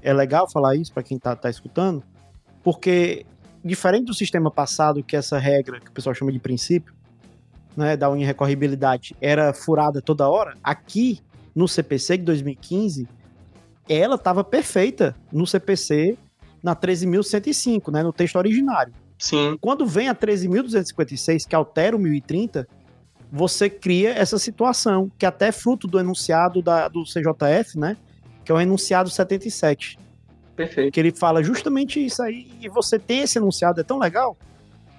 É legal falar isso para quem está tá escutando, porque diferente do sistema passado, que essa regra, que o pessoal chama de princípio, né, da unirrecorribilidade, era furada toda hora, aqui no CPC de 2015, ela estava perfeita no CPC na 13.105, né, no texto originário. Sim. Quando vem a 13.256, que altera o 1030, você cria essa situação, que é até fruto do enunciado da, do CJF, né, que é o enunciado 77. Perfeito. Que ele fala justamente isso aí, e você tem esse enunciado, é tão legal,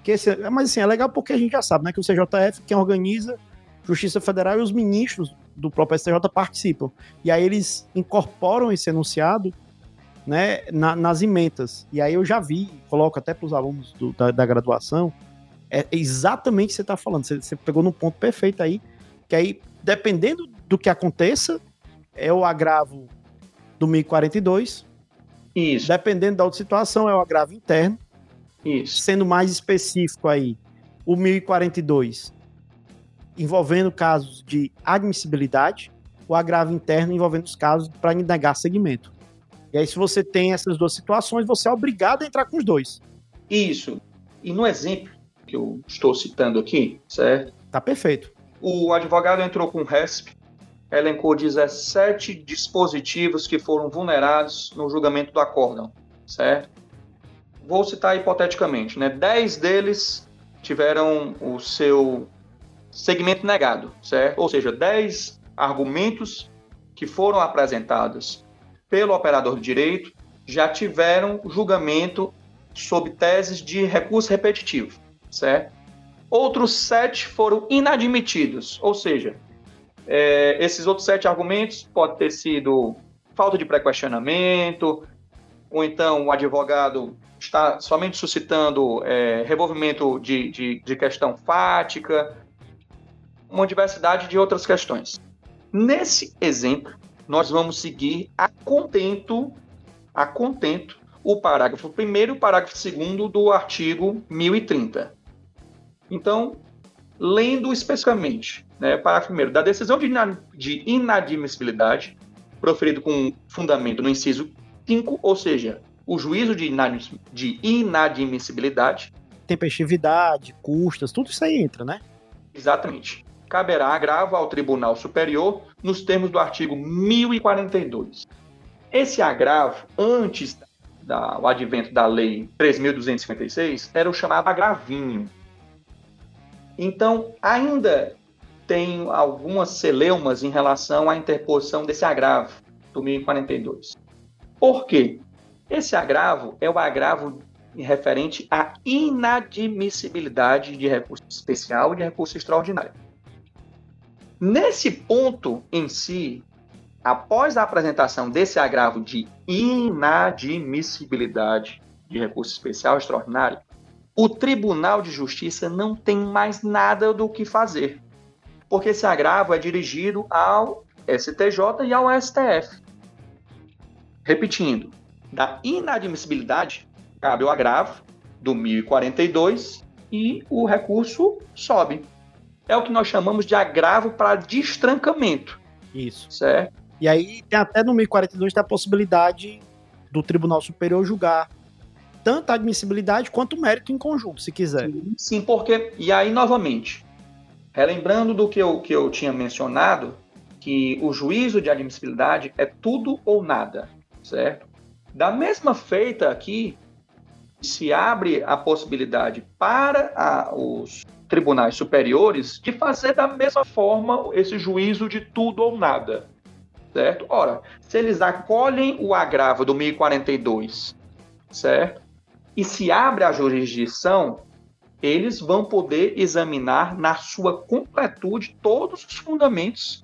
que esse, mas assim, é legal porque a gente já sabe, né, que o CJF, quem organiza Justiça Federal e os ministros do próprio STJ participam. E aí eles incorporam esse enunciado né, na, nas emendas. E aí eu já vi, coloco até para os alunos do, da, da, graduação, é exatamente o que você está falando. Você, você, pegou no ponto perfeito aí, que aí, dependendo do que aconteça, é o agravo do 1042. Isso. Dependendo da outra situação, é o agravo interno. Isso. Sendo mais específico aí, o 1042 envolvendo casos de admissibilidade, o agravo interno envolvendo os casos para negar segmento. E aí, se você tem essas duas situações, você é obrigado a entrar com os dois. Isso. E no exemplo que eu estou citando aqui, certo? Tá perfeito. O advogado entrou com o RESP, elencou 17 dispositivos que foram vulnerados no julgamento do acórdão, certo? vou citar hipoteticamente, né? 10 deles tiveram o seu segmento negado, certo? Ou seja, 10 argumentos que foram apresentados pelo operador de direito já tiveram julgamento sob teses de recurso repetitivo, certo? Outros sete foram inadmitidos, ou seja, é, esses outros sete argumentos podem ter sido falta de pré-questionamento, ou então o advogado está somente suscitando é, revolvimento de, de, de questão fática, uma diversidade de outras questões. Nesse exemplo, nós vamos seguir a contento, a contento, o parágrafo 1 e o parágrafo 2 do artigo 1030. Então, lendo especificamente, né, parágrafo 1 da decisão de, de inadmissibilidade, proferido com fundamento no inciso 5, ou seja, o juízo de, de inadmissibilidade. Tempestividade, custas, tudo isso aí entra, né? Exatamente. Caberá agravo ao Tribunal Superior nos termos do artigo 1042. Esse agravo, antes do advento da Lei 3.256, era o chamado agravinho. Então, ainda tem algumas celeumas em relação à interposição desse agravo do 1042. Por quê? Esse agravo é o agravo referente à inadmissibilidade de recurso especial e de recurso extraordinário. Nesse ponto em si, após a apresentação desse agravo de inadmissibilidade de recurso especial extraordinário, o Tribunal de Justiça não tem mais nada do que fazer, porque esse agravo é dirigido ao STJ e ao STF. Repetindo, da inadmissibilidade, cabe o agravo do 1042 e o recurso sobe. É o que nós chamamos de agravo para destrancamento. Isso. Certo? E aí tem até no 1042 tem a possibilidade do Tribunal Superior julgar tanto a admissibilidade quanto o mérito em conjunto, se quiser. Sim, sim, porque. E aí, novamente, relembrando do que eu, que eu tinha mencionado, que o juízo de admissibilidade é tudo ou nada, certo? Da mesma feita aqui, se abre a possibilidade para a, os tribunais superiores de fazer da mesma forma esse juízo de tudo ou nada. Certo? Ora, se eles acolhem o agravo do 1042, certo? E se abre a jurisdição, eles vão poder examinar na sua completude todos os fundamentos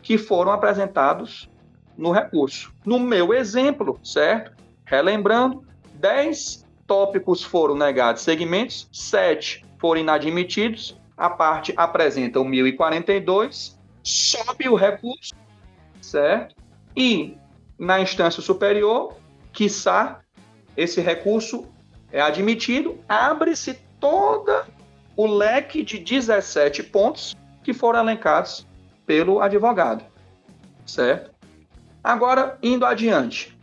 que foram apresentados no recurso. No meu exemplo, certo? Relembrando, 10 tópicos foram negados segmentos, 7 foram inadmitidos, a parte apresenta o 1042, sobe o recurso, certo? E na instância superior, quiçá, esse recurso é admitido, abre-se toda o leque de 17 pontos que foram elencados pelo advogado, certo? Agora, indo adiante,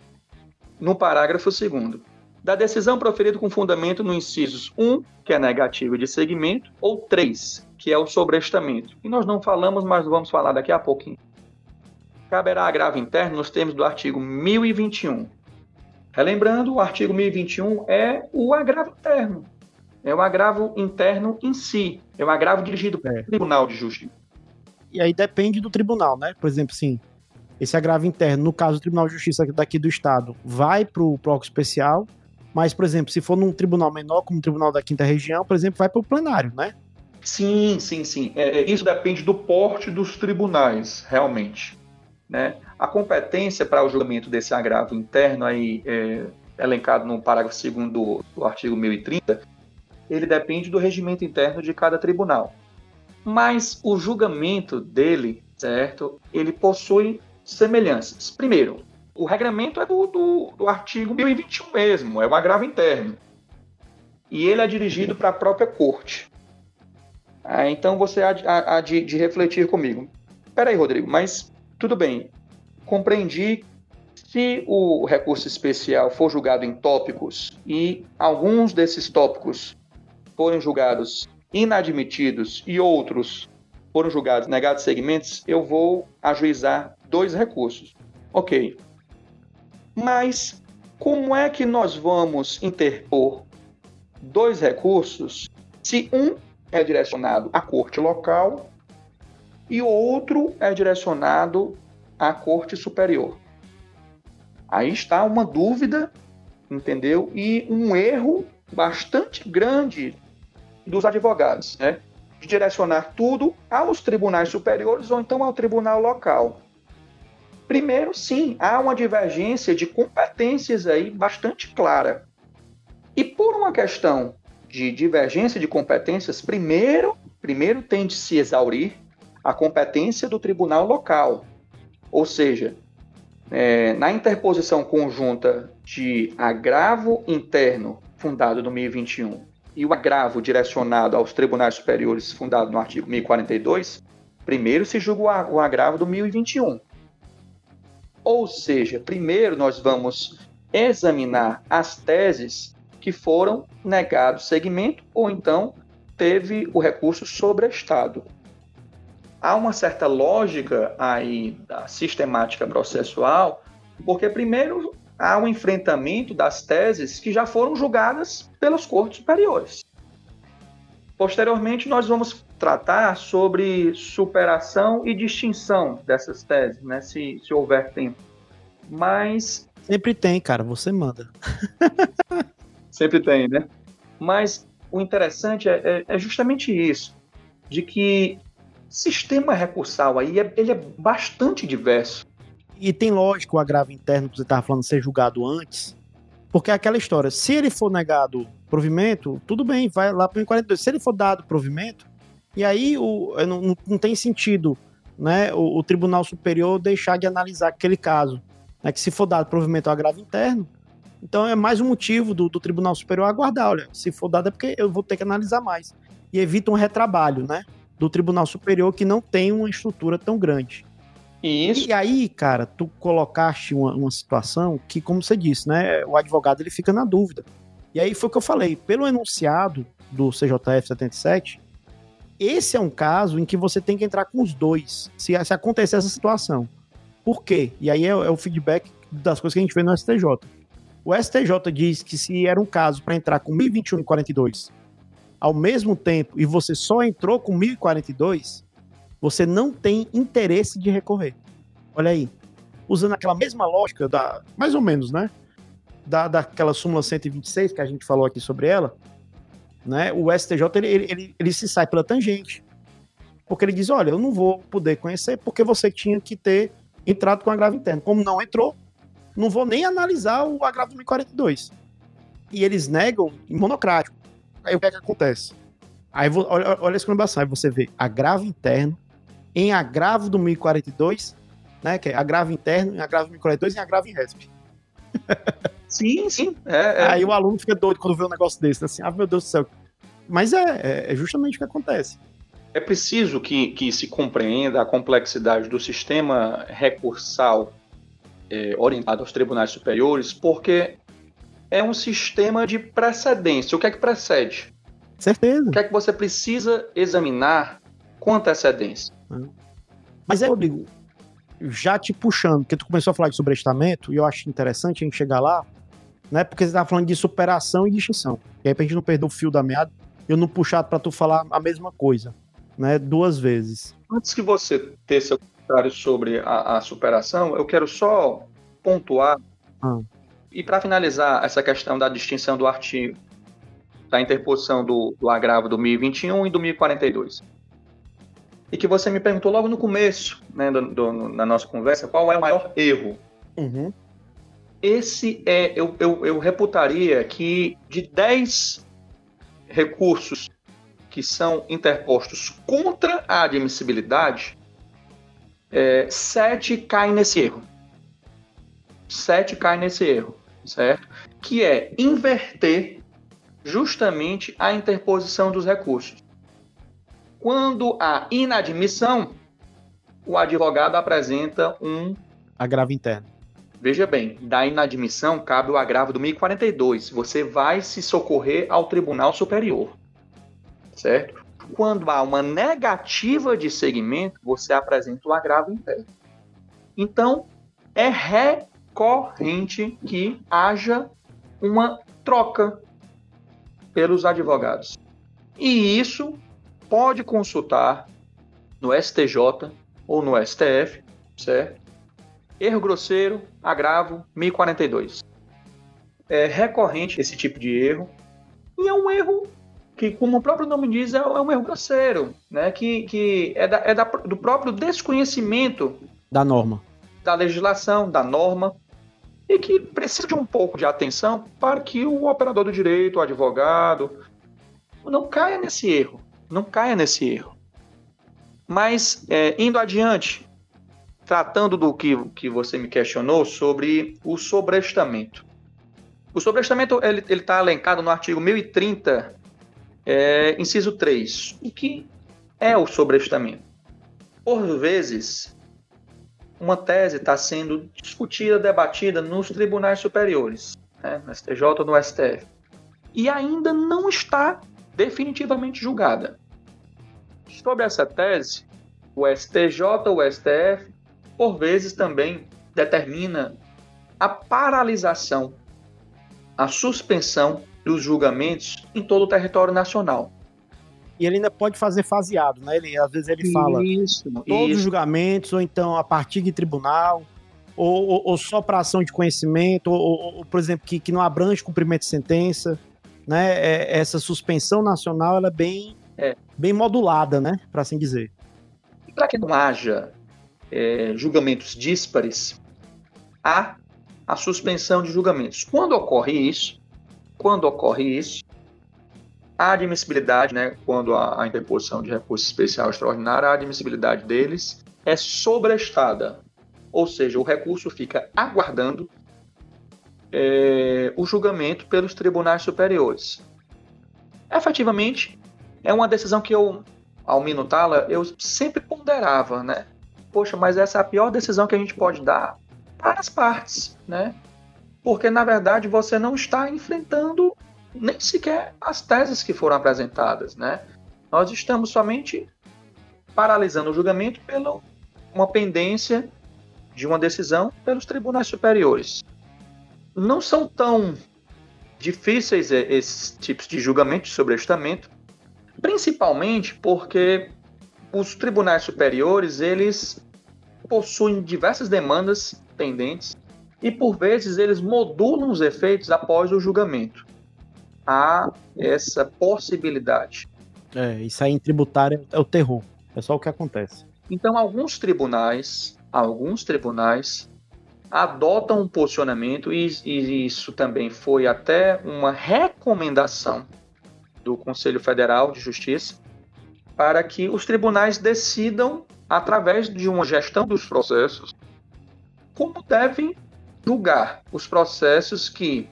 no parágrafo 2 da decisão proferida com fundamento no incisos 1, que é negativo de segmento, ou 3, que é o sobrestamento. E nós não falamos, mas vamos falar daqui a pouquinho. Caberá agravo interno nos termos do artigo 1021. Relembrando, o artigo 1021 é o agravo interno. É o agravo interno em si. É o agravo dirigido pelo é. Tribunal de Justiça. E aí depende do tribunal, né? Por exemplo, sim, esse agravo interno, no caso do Tribunal de Justiça daqui do Estado, vai para o bloco especial, mas, por exemplo, se for num tribunal menor, como o Tribunal da Quinta Região, por exemplo, vai para o plenário, né? Sim, sim, sim. É, é, isso depende do porte dos tribunais, realmente. Né? A competência para o julgamento desse agravo interno, aí, é, elencado no parágrafo 2 do, do artigo 1030, ele depende do regimento interno de cada tribunal. Mas o julgamento dele, certo, ele possui semelhanças. Primeiro, o regramento é do, do, do artigo 1021 mesmo, é um agravo interno. E ele é dirigido para a própria corte. Ah, então você há, de, há de, de refletir comigo. Peraí, Rodrigo, mas tudo bem. Compreendi se o recurso especial for julgado em tópicos e alguns desses tópicos forem julgados inadmitidos e outros foram julgados negados segmentos, eu vou ajuizar dois recursos. Ok. Mas como é que nós vamos interpor dois recursos se um é direcionado à corte local e o outro é direcionado à corte superior? Aí está uma dúvida, entendeu? E um erro bastante grande dos advogados, né? De direcionar tudo aos tribunais superiores ou então ao tribunal local. Primeiro, sim, há uma divergência de competências aí bastante clara. E por uma questão de divergência de competências, primeiro, primeiro tem de se exaurir a competência do tribunal local. Ou seja, é, na interposição conjunta de agravo interno fundado no 1021 e o agravo direcionado aos tribunais superiores fundado no artigo 1042, primeiro se julga o agravo do 1021. Ou seja, primeiro nós vamos examinar as teses que foram negados segmento ou então teve o recurso sobrestado há uma certa lógica aí da sistemática processual, porque primeiro há um enfrentamento das teses que já foram julgadas pelas cortes superiores. Posteriormente, nós vamos tratar sobre superação e distinção dessas teses, né, se, se houver tempo. Mas. Sempre tem, cara, você manda. Sempre tem, né? Mas o interessante é, é, é justamente isso, de que sistema recursal aí é, ele é bastante diverso. E tem lógico o agravo interno que você estava falando ser julgado antes, porque é aquela história, se ele for negado provimento, tudo bem, vai lá para o 42. Se ele for dado provimento, e aí o, não, não tem sentido né, o, o, Tribunal Superior deixar de analisar aquele caso. Né, que se for dado provimento ao agravo interno, então é mais um motivo do, do Tribunal Superior aguardar. Olha, se for dado é porque eu vou ter que analisar mais. E evita um retrabalho, né? do Tribunal Superior que não tem uma estrutura tão grande. Isso. E aí, cara, tu colocaste uma, uma situação que, como você disse, né, o advogado ele fica na dúvida. E aí foi o que eu falei, pelo enunciado do CJF 77, esse é um caso em que você tem que entrar com os dois, se, se acontecer essa situação. Por quê? E aí é, é o feedback das coisas que a gente vê no STJ. O STJ diz que se era um caso para entrar com 1021 e 42 ao mesmo tempo e você só entrou com 1042, você não tem interesse de recorrer. Olha aí. Usando aquela mesma lógica da, mais ou menos, né? Da, daquela súmula 126 que a gente falou aqui sobre ela, né? O STJ ele, ele, ele, se sai pela tangente. Porque ele diz: olha, eu não vou poder conhecer porque você tinha que ter entrado com agravo interno. Como não entrou, não vou nem analisar o agravo 1042. E eles negam em monocrático. Aí o que é que acontece? Aí olha, olha a exclamação, aí você vê agravo interno em agravo do 1042, né? Que é agravo interno em agravo 1042 e agravo em RESP. Sim, sim. É, é. Aí o aluno fica doido quando vê um negócio desse, né? assim, ah, meu Deus do céu. Mas é, é, é justamente o que acontece. É preciso que, que se compreenda a complexidade do sistema recursal é, orientado aos tribunais superiores, porque é um sistema de precedência. O que é que precede? Certeza. O que é que você precisa examinar com antecedência? Mas é, Rodrigo, já te puxando, porque tu começou a falar de sobrestamento, e eu acho interessante a gente chegar lá, né? Porque você estava falando de superação e de extinção. E aí, pra gente não perder o fio da meada, eu não puxar para tu falar a mesma coisa, né? Duas vezes. Antes que você ter seu comentário sobre a, a superação, eu quero só pontuar ah. E para finalizar essa questão da distinção do artigo, da interposição do, do agravo do 1021 e do 1042. E que você me perguntou logo no começo, né, do, do, na nossa conversa, qual é o maior erro. Uhum. Esse é, eu, eu, eu reputaria que de 10 recursos que são interpostos contra a admissibilidade, é, sete caem nesse erro. Sete caem nesse erro certo? Que é inverter justamente a interposição dos recursos. Quando há inadmissão, o advogado apresenta um agravo interno. Veja bem, da inadmissão cabe o agravo do 1042. Você vai se socorrer ao Tribunal Superior. Certo? Quando há uma negativa de segmento, você apresenta o agravo interno. Então, é recorrente que haja uma troca pelos advogados. E isso pode consultar no STJ ou no STF, certo? Erro grosseiro, agravo, 1042. É recorrente esse tipo de erro. E é um erro que, como o próprio nome diz, é, um erro grosseiro, né? que, que é, da, é da, do próprio desconhecimento da norma. Da legislação, da norma, e que precisa de um pouco de atenção para que o operador do direito, o advogado, não caia nesse erro. Não caia nesse erro. Mas, é, indo adiante, tratando do que, que você me questionou sobre o sobrestamento. O sobrestamento ele está elencado no artigo 1030, é, inciso 3. O que é o sobrestamento? Por vezes, uma tese está sendo discutida, debatida nos tribunais superiores, né, no STJ ou no STF, e ainda não está definitivamente julgada. Sobre essa tese, o STJ ou o STF, por vezes também determina a paralisação, a suspensão dos julgamentos em todo o território nacional. E ele ainda pode fazer faseado, né? Ele, às vezes ele fala isso, todos isso. os julgamentos, ou então a partir de tribunal, ou, ou, ou só para ação de conhecimento, ou, ou, por exemplo, que, que não abrange cumprimento de sentença. Né? É, essa suspensão nacional ela é bem, é. bem modulada, né? Para assim dizer. Para que não haja é, julgamentos díspares, há a suspensão de julgamentos. Quando ocorre isso, quando ocorre isso, a admissibilidade, né, quando a, a interposição de recurso especial extraordinário, a admissibilidade deles é sobrestada. Ou seja, o recurso fica aguardando é, o julgamento pelos tribunais superiores. Efetivamente, é uma decisão que eu, ao minutá-la, eu sempre ponderava, né? Poxa, mas essa é a pior decisão que a gente pode dar para as partes, né? Porque, na verdade, você não está enfrentando nem sequer as teses que foram apresentadas, né? Nós estamos somente paralisando o julgamento pela uma pendência de uma decisão pelos tribunais superiores. Não são tão difíceis esses tipos de julgamento de sobrestamento, principalmente porque os tribunais superiores eles possuem diversas demandas pendentes e por vezes eles modulam os efeitos após o julgamento há essa possibilidade. É, isso aí em tributário é o terror. É só o que acontece. Então, alguns tribunais, alguns tribunais adotam um posicionamento e, e isso também foi até uma recomendação do Conselho Federal de Justiça para que os tribunais decidam através de uma gestão dos processos como devem julgar os processos que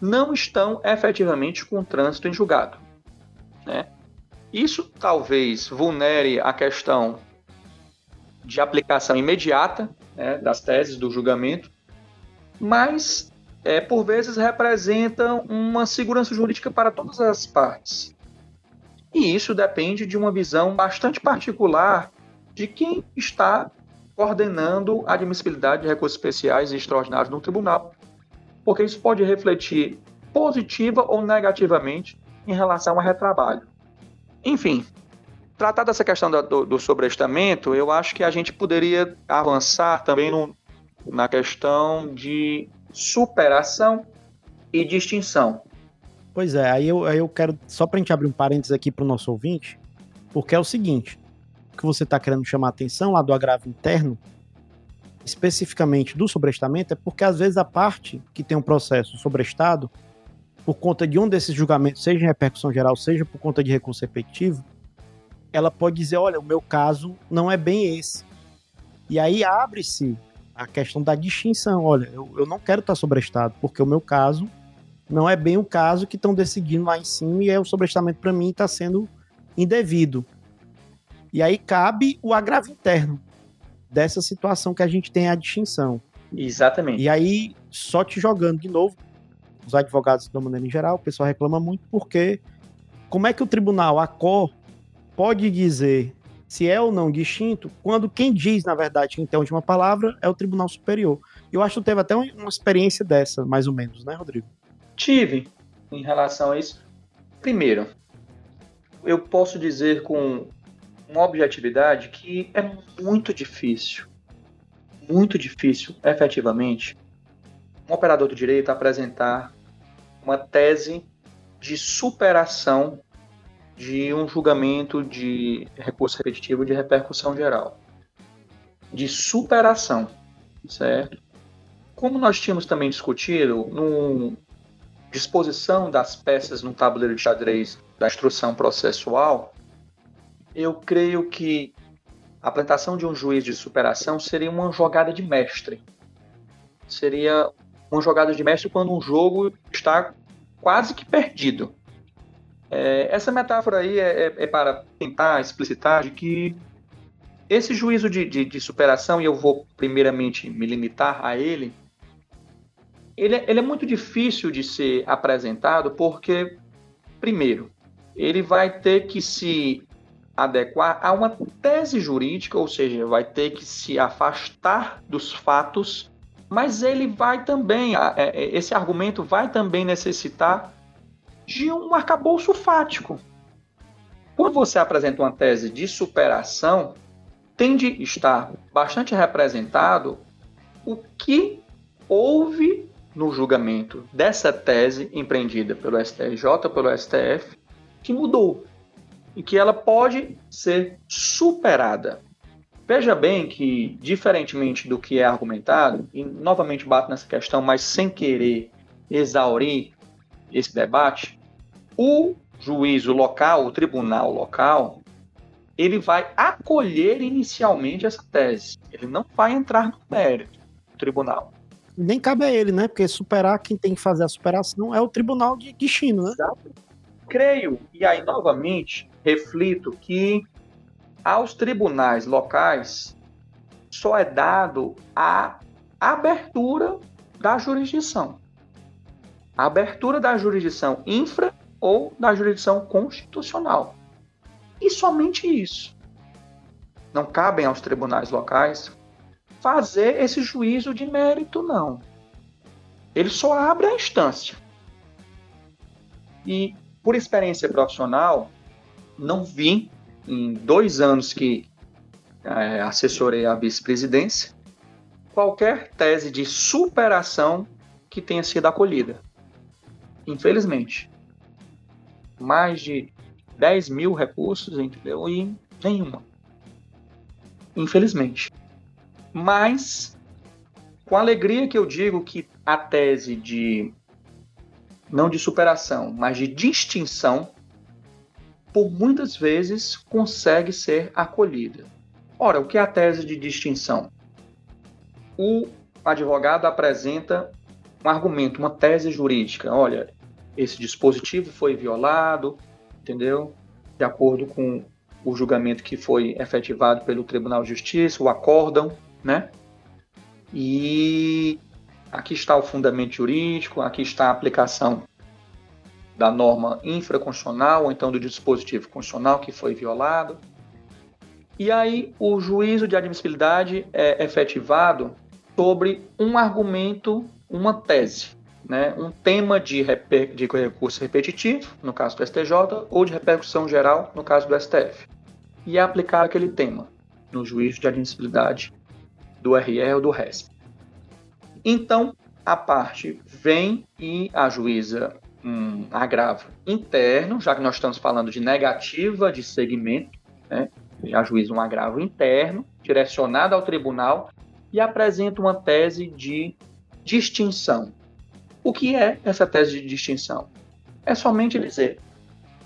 não estão efetivamente com trânsito em julgado. Né? Isso talvez vulnere a questão de aplicação imediata né, das teses do julgamento, mas é, por vezes representa uma segurança jurídica para todas as partes. E isso depende de uma visão bastante particular de quem está coordenando a admissibilidade de recursos especiais e extraordinários no tribunal porque isso pode refletir positiva ou negativamente em relação ao retrabalho. Enfim, tratar dessa questão do, do sobrestamento, eu acho que a gente poderia avançar também no, na questão de superação e distinção. Pois é, aí eu, aí eu quero, só para a gente abrir um parênteses aqui para o nosso ouvinte, porque é o seguinte, o que você está querendo chamar a atenção lá do agravo interno, especificamente do sobrestamento é porque às vezes a parte que tem um processo sobrestado, por conta de um desses julgamentos, seja em repercussão geral, seja por conta de recurso efetivo, ela pode dizer, olha, o meu caso não é bem esse. E aí abre-se a questão da distinção. Olha, eu, eu não quero estar sobrestado, porque o meu caso não é bem o caso que estão decidindo lá em cima e é o sobrestamento para mim está sendo indevido. E aí cabe o agravo interno, dessa situação que a gente tem a distinção. Exatamente. E aí, só te jogando de novo, os advogados, de uma maneira em geral, o pessoal reclama muito porque como é que o tribunal, a COR, pode dizer se é ou não distinto, quando quem diz, na verdade, quem tem a última palavra é o Tribunal Superior. Eu acho que teve até uma experiência dessa, mais ou menos, né, Rodrigo? Tive em relação a isso. Primeiro, eu posso dizer com uma objetividade que é muito difícil, muito difícil, efetivamente, um operador do direito apresentar uma tese de superação de um julgamento de recurso repetitivo de repercussão geral. De superação, certo? Como nós tínhamos também discutido, no disposição das peças no tabuleiro de xadrez da instrução processual, eu creio que a apresentação de um juiz de superação seria uma jogada de mestre. Seria uma jogada de mestre quando um jogo está quase que perdido. É, essa metáfora aí é, é, é, para tentar explicitar de que esse juízo de, de, de, superação, e eu vou primeiramente me limitar a ele, ele, é, ele é muito difícil de ser apresentado porque, primeiro, ele vai ter que se adequar a uma tese jurídica, ou seja, vai ter que se afastar dos fatos mas ele vai também, é, esse argumento vai também necessitar de um arcabouço fático. Quando você apresenta uma tese de superação, tem de estar bastante representado o que houve no julgamento dessa tese empreendida pelo STJ, pelo STF, que mudou e que ela pode ser superada. Veja bem que, diferentemente do que é argumentado, e novamente bato nessa questão, mas sem querer exaurir esse debate, o juízo local, o tribunal local, ele vai acolher inicialmente essa tese. Ele não vai entrar no mérito do tribunal. Nem cabe a ele, né? Porque superar, quem tem que fazer a superação é o tribunal de destino, né? Exato. Creio, e aí novamente reflito que aos tribunais locais só é dado a abertura da jurisdição. A abertura da jurisdição infra ou da jurisdição constitucional. E somente isso. Não cabem aos tribunais locais fazer esse juízo de mérito, não. Ele só abre a instância. E, por experiência profissional, não vi em dois anos que é, assessorei a vice-presidência, qualquer tese de superação que tenha sido acolhida. Infelizmente. Mais de 10 mil recursos, entendeu? E nenhuma. Infelizmente. Mas, com alegria que eu digo que a tese de, não de superação, mas de distinção, por muitas vezes consegue ser acolhida. Ora, o que é a tese de distinção? O advogado apresenta um argumento, uma tese jurídica. Olha, esse dispositivo foi violado, entendeu? De acordo com o julgamento que foi efetivado pelo Tribunal de Justiça, o acórdão, né? E aqui está o fundamento jurídico, aqui está a aplicação da norma infraconstitucional ou então do dispositivo constitucional que foi violado. E aí o juízo de admissibilidade é efetivado sobre um argumento, uma tese, né? um tema de, de recurso repetitivo, no caso do STJ, ou de repercussão geral, no caso do STF. E é aplicar aquele tema no juízo de admissibilidade do RE ou do RESP. Então, a parte vem e ajuiza um agravo interno, já que nós estamos falando de negativa de segmento, né? ajuiza um agravo interno, direcionado ao tribunal, e apresenta uma tese de distinção. O que é essa tese de distinção? É somente dizer,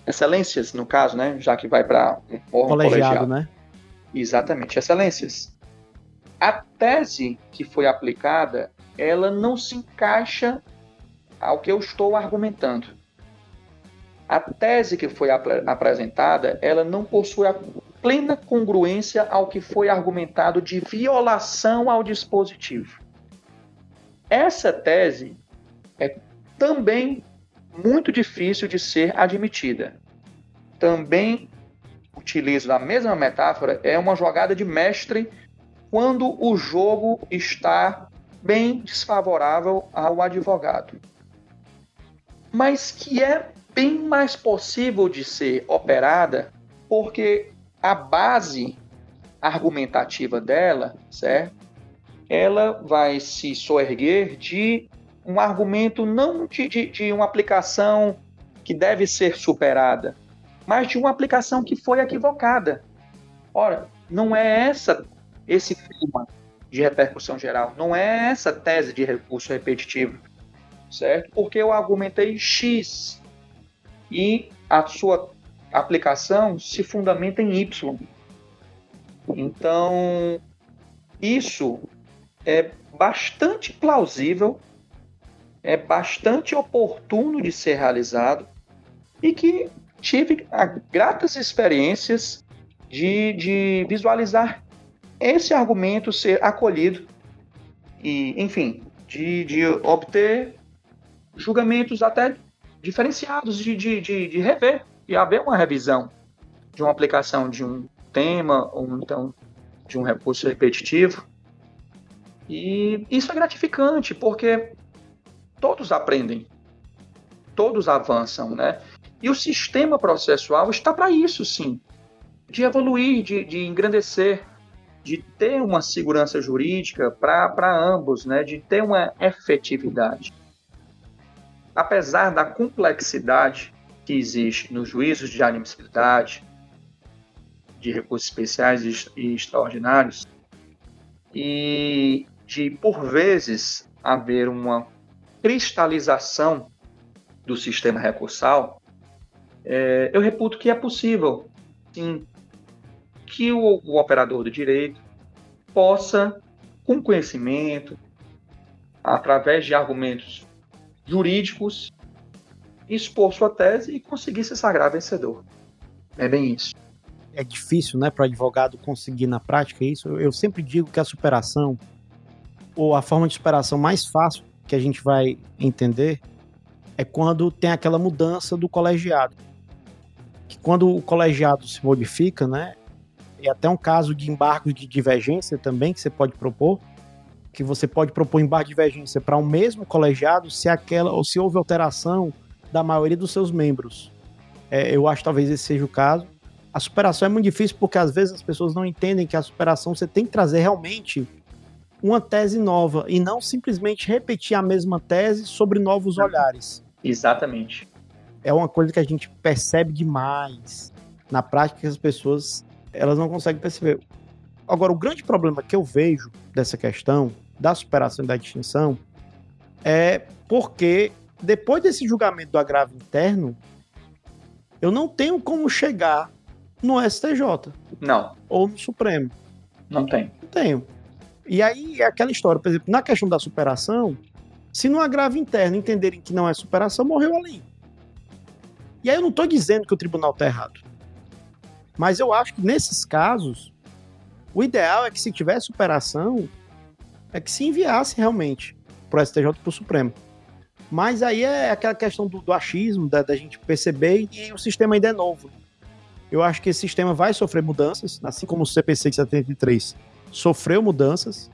excelências, no caso, né, já que vai para um órgão colegiado, colegiado, né? Exatamente, excelências. A tese que foi aplicada, ela não se encaixa ao que eu estou argumentando. A tese que foi ap apresentada, ela não possui a plena congruência ao que foi argumentado de violação ao dispositivo. Essa tese é também muito difícil de ser admitida. Também utilizo a mesma metáfora, é uma jogada de mestre quando o jogo está bem desfavorável ao advogado, mas que é bem mais possível de ser operada porque a base argumentativa dela, certo? Ela vai se soerguer de um argumento não de, de, de uma aplicação que deve ser superada, mas de uma aplicação que foi equivocada. Ora, não é essa esse tema de repercussão geral, não é essa tese de recurso repetitivo, certo? Porque eu argumentei X e a sua aplicação se fundamenta em Y. Então, isso é bastante plausível, é bastante oportuno de ser realizado e que tive gratas experiências de, de visualizar esse argumento ser acolhido e, enfim, de, de obter julgamentos até diferenciados, de, de, de, de rever e haver uma revisão de uma aplicação de um tema ou então de um recurso repetitivo. E isso é gratificante porque todos aprendem, todos avançam, né? E o sistema processual está para isso, sim, de evoluir, de, de engrandecer, de ter uma segurança jurídica para ambos, né? De ter uma efetividade. Apesar da complexidade que existe nos juízos de admissibilidade, de recursos especiais e extraordinários, e de, por vezes, haver uma cristalização do sistema recursal, é, eu reputo que é possível, sim, que o, o operador do direito possa, com conhecimento, através de argumentos jurídicos, expor sua tese e conseguir se sagrar vencedor. É bem isso. É difícil, né, para o advogado conseguir na prática isso. Eu sempre digo que a superação, ou a forma de superação mais fácil que a gente vai entender, é quando tem aquela mudança do colegiado. Que quando o colegiado se modifica, né, e até um caso de embargo de divergência também que você pode propor, que você pode propor embargo de divergência para o um mesmo colegiado se aquela ou se houve alteração da maioria dos seus membros. É, eu acho talvez esse seja o caso. A superação é muito difícil porque às vezes as pessoas não entendem que a superação você tem que trazer realmente uma tese nova e não simplesmente repetir a mesma tese sobre novos olhares. Exatamente. É uma coisa que a gente percebe demais na prática que as pessoas elas não conseguem perceber. Agora, o grande problema que eu vejo dessa questão da superação e da distinção é porque depois desse julgamento do agravo interno, eu não tenho como chegar no STJ. Não. Ou no Supremo. Não tem. Não tenho. E aí é aquela história, por exemplo, na questão da superação, se no agravo interno entenderem que não é superação, morreu ali. E aí eu não estou dizendo que o tribunal está errado. Mas eu acho que nesses casos, o ideal é que se tiver superação, é que se enviasse realmente para o STJ para o Supremo. Mas aí é aquela questão do, do achismo, da, da, gente perceber, e o sistema ainda é novo. Eu acho que esse sistema vai sofrer mudanças, assim como o CPC 73 sofreu mudanças.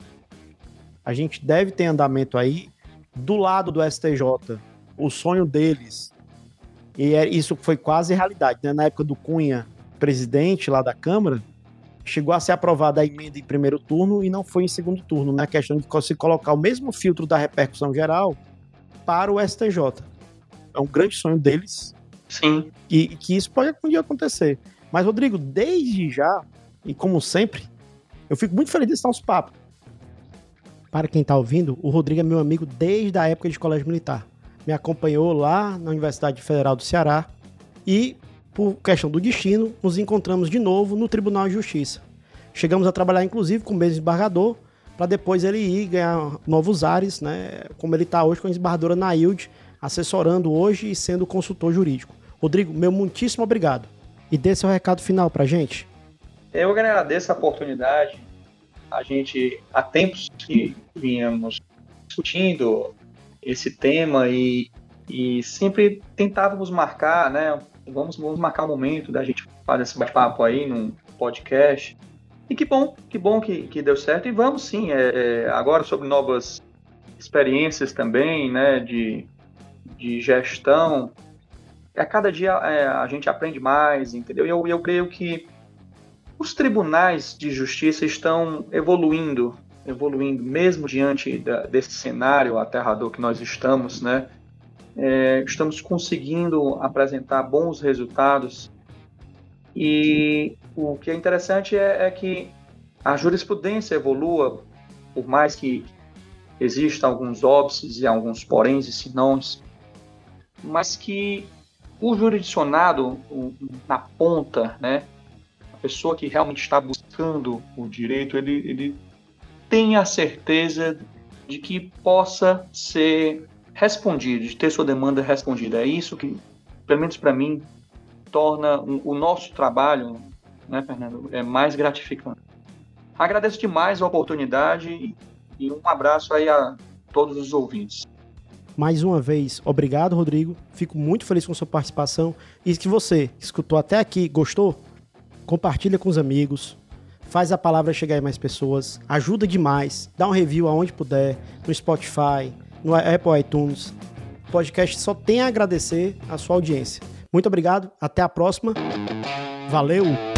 A gente deve ter andamento aí. Do lado do STJ, o sonho deles, e é, isso foi quase realidade, né? Na época do Cunha, presidente lá da Câmara, chegou a ser aprovada a emenda em primeiro turno e não foi em segundo turno, na né? questão de se colocar o mesmo filtro da repercussão geral para o STJ. É um grande sonho deles. Sim. E, e que isso pode um dia acontecer. Mas, Rodrigo, desde já, e como sempre, eu fico muito feliz de estar nos papos. Para quem está ouvindo, o Rodrigo é meu amigo desde a época de colégio militar. Me acompanhou lá na Universidade Federal do Ceará e, por questão do destino, nos encontramos de novo no Tribunal de Justiça. Chegamos a trabalhar, inclusive, com o mesmo embargador, para depois ele ir ganhar novos ares, né? Como ele está hoje com a desembargadora Nailde, assessorando hoje e sendo consultor jurídico. Rodrigo, meu muitíssimo obrigado. E dê seu recado final para gente. Eu agradeço a oportunidade. A gente, há tempos que vínhamos discutindo esse tema e, e sempre tentávamos marcar, né? Vamos, vamos marcar um momento da gente fazer esse bate-papo aí num podcast e que bom, que bom que, que deu certo. E vamos sim, é, é, agora sobre novas experiências também, né, de, de gestão. A cada dia é, a gente aprende mais, entendeu? E eu, eu creio que os tribunais de justiça estão evoluindo, evoluindo, mesmo diante da, desse cenário aterrador que nós estamos, né? É, estamos conseguindo apresentar bons resultados e o que é interessante é, é que a jurisprudência evolua, por mais que existam alguns óbices e alguns poréns e sinões, mas que o jurisdicionado na ponta, né, pessoa que realmente está buscando o direito, ele, ele tem a certeza de que possa ser respondido, de ter sua demanda respondida. É isso que, pelo menos para mim, torna o nosso trabalho, né, Fernando, é mais gratificante. Agradeço demais a oportunidade e um abraço aí a todos os ouvintes. Mais uma vez, obrigado, Rodrigo. Fico muito feliz com sua participação. E que você escutou até aqui, gostou? Compartilha com os amigos. Faz a palavra chegar em mais pessoas. Ajuda demais. Dá um review aonde puder. No Spotify, no Apple iTunes. O podcast só tem a agradecer a sua audiência. Muito obrigado. Até a próxima. Valeu!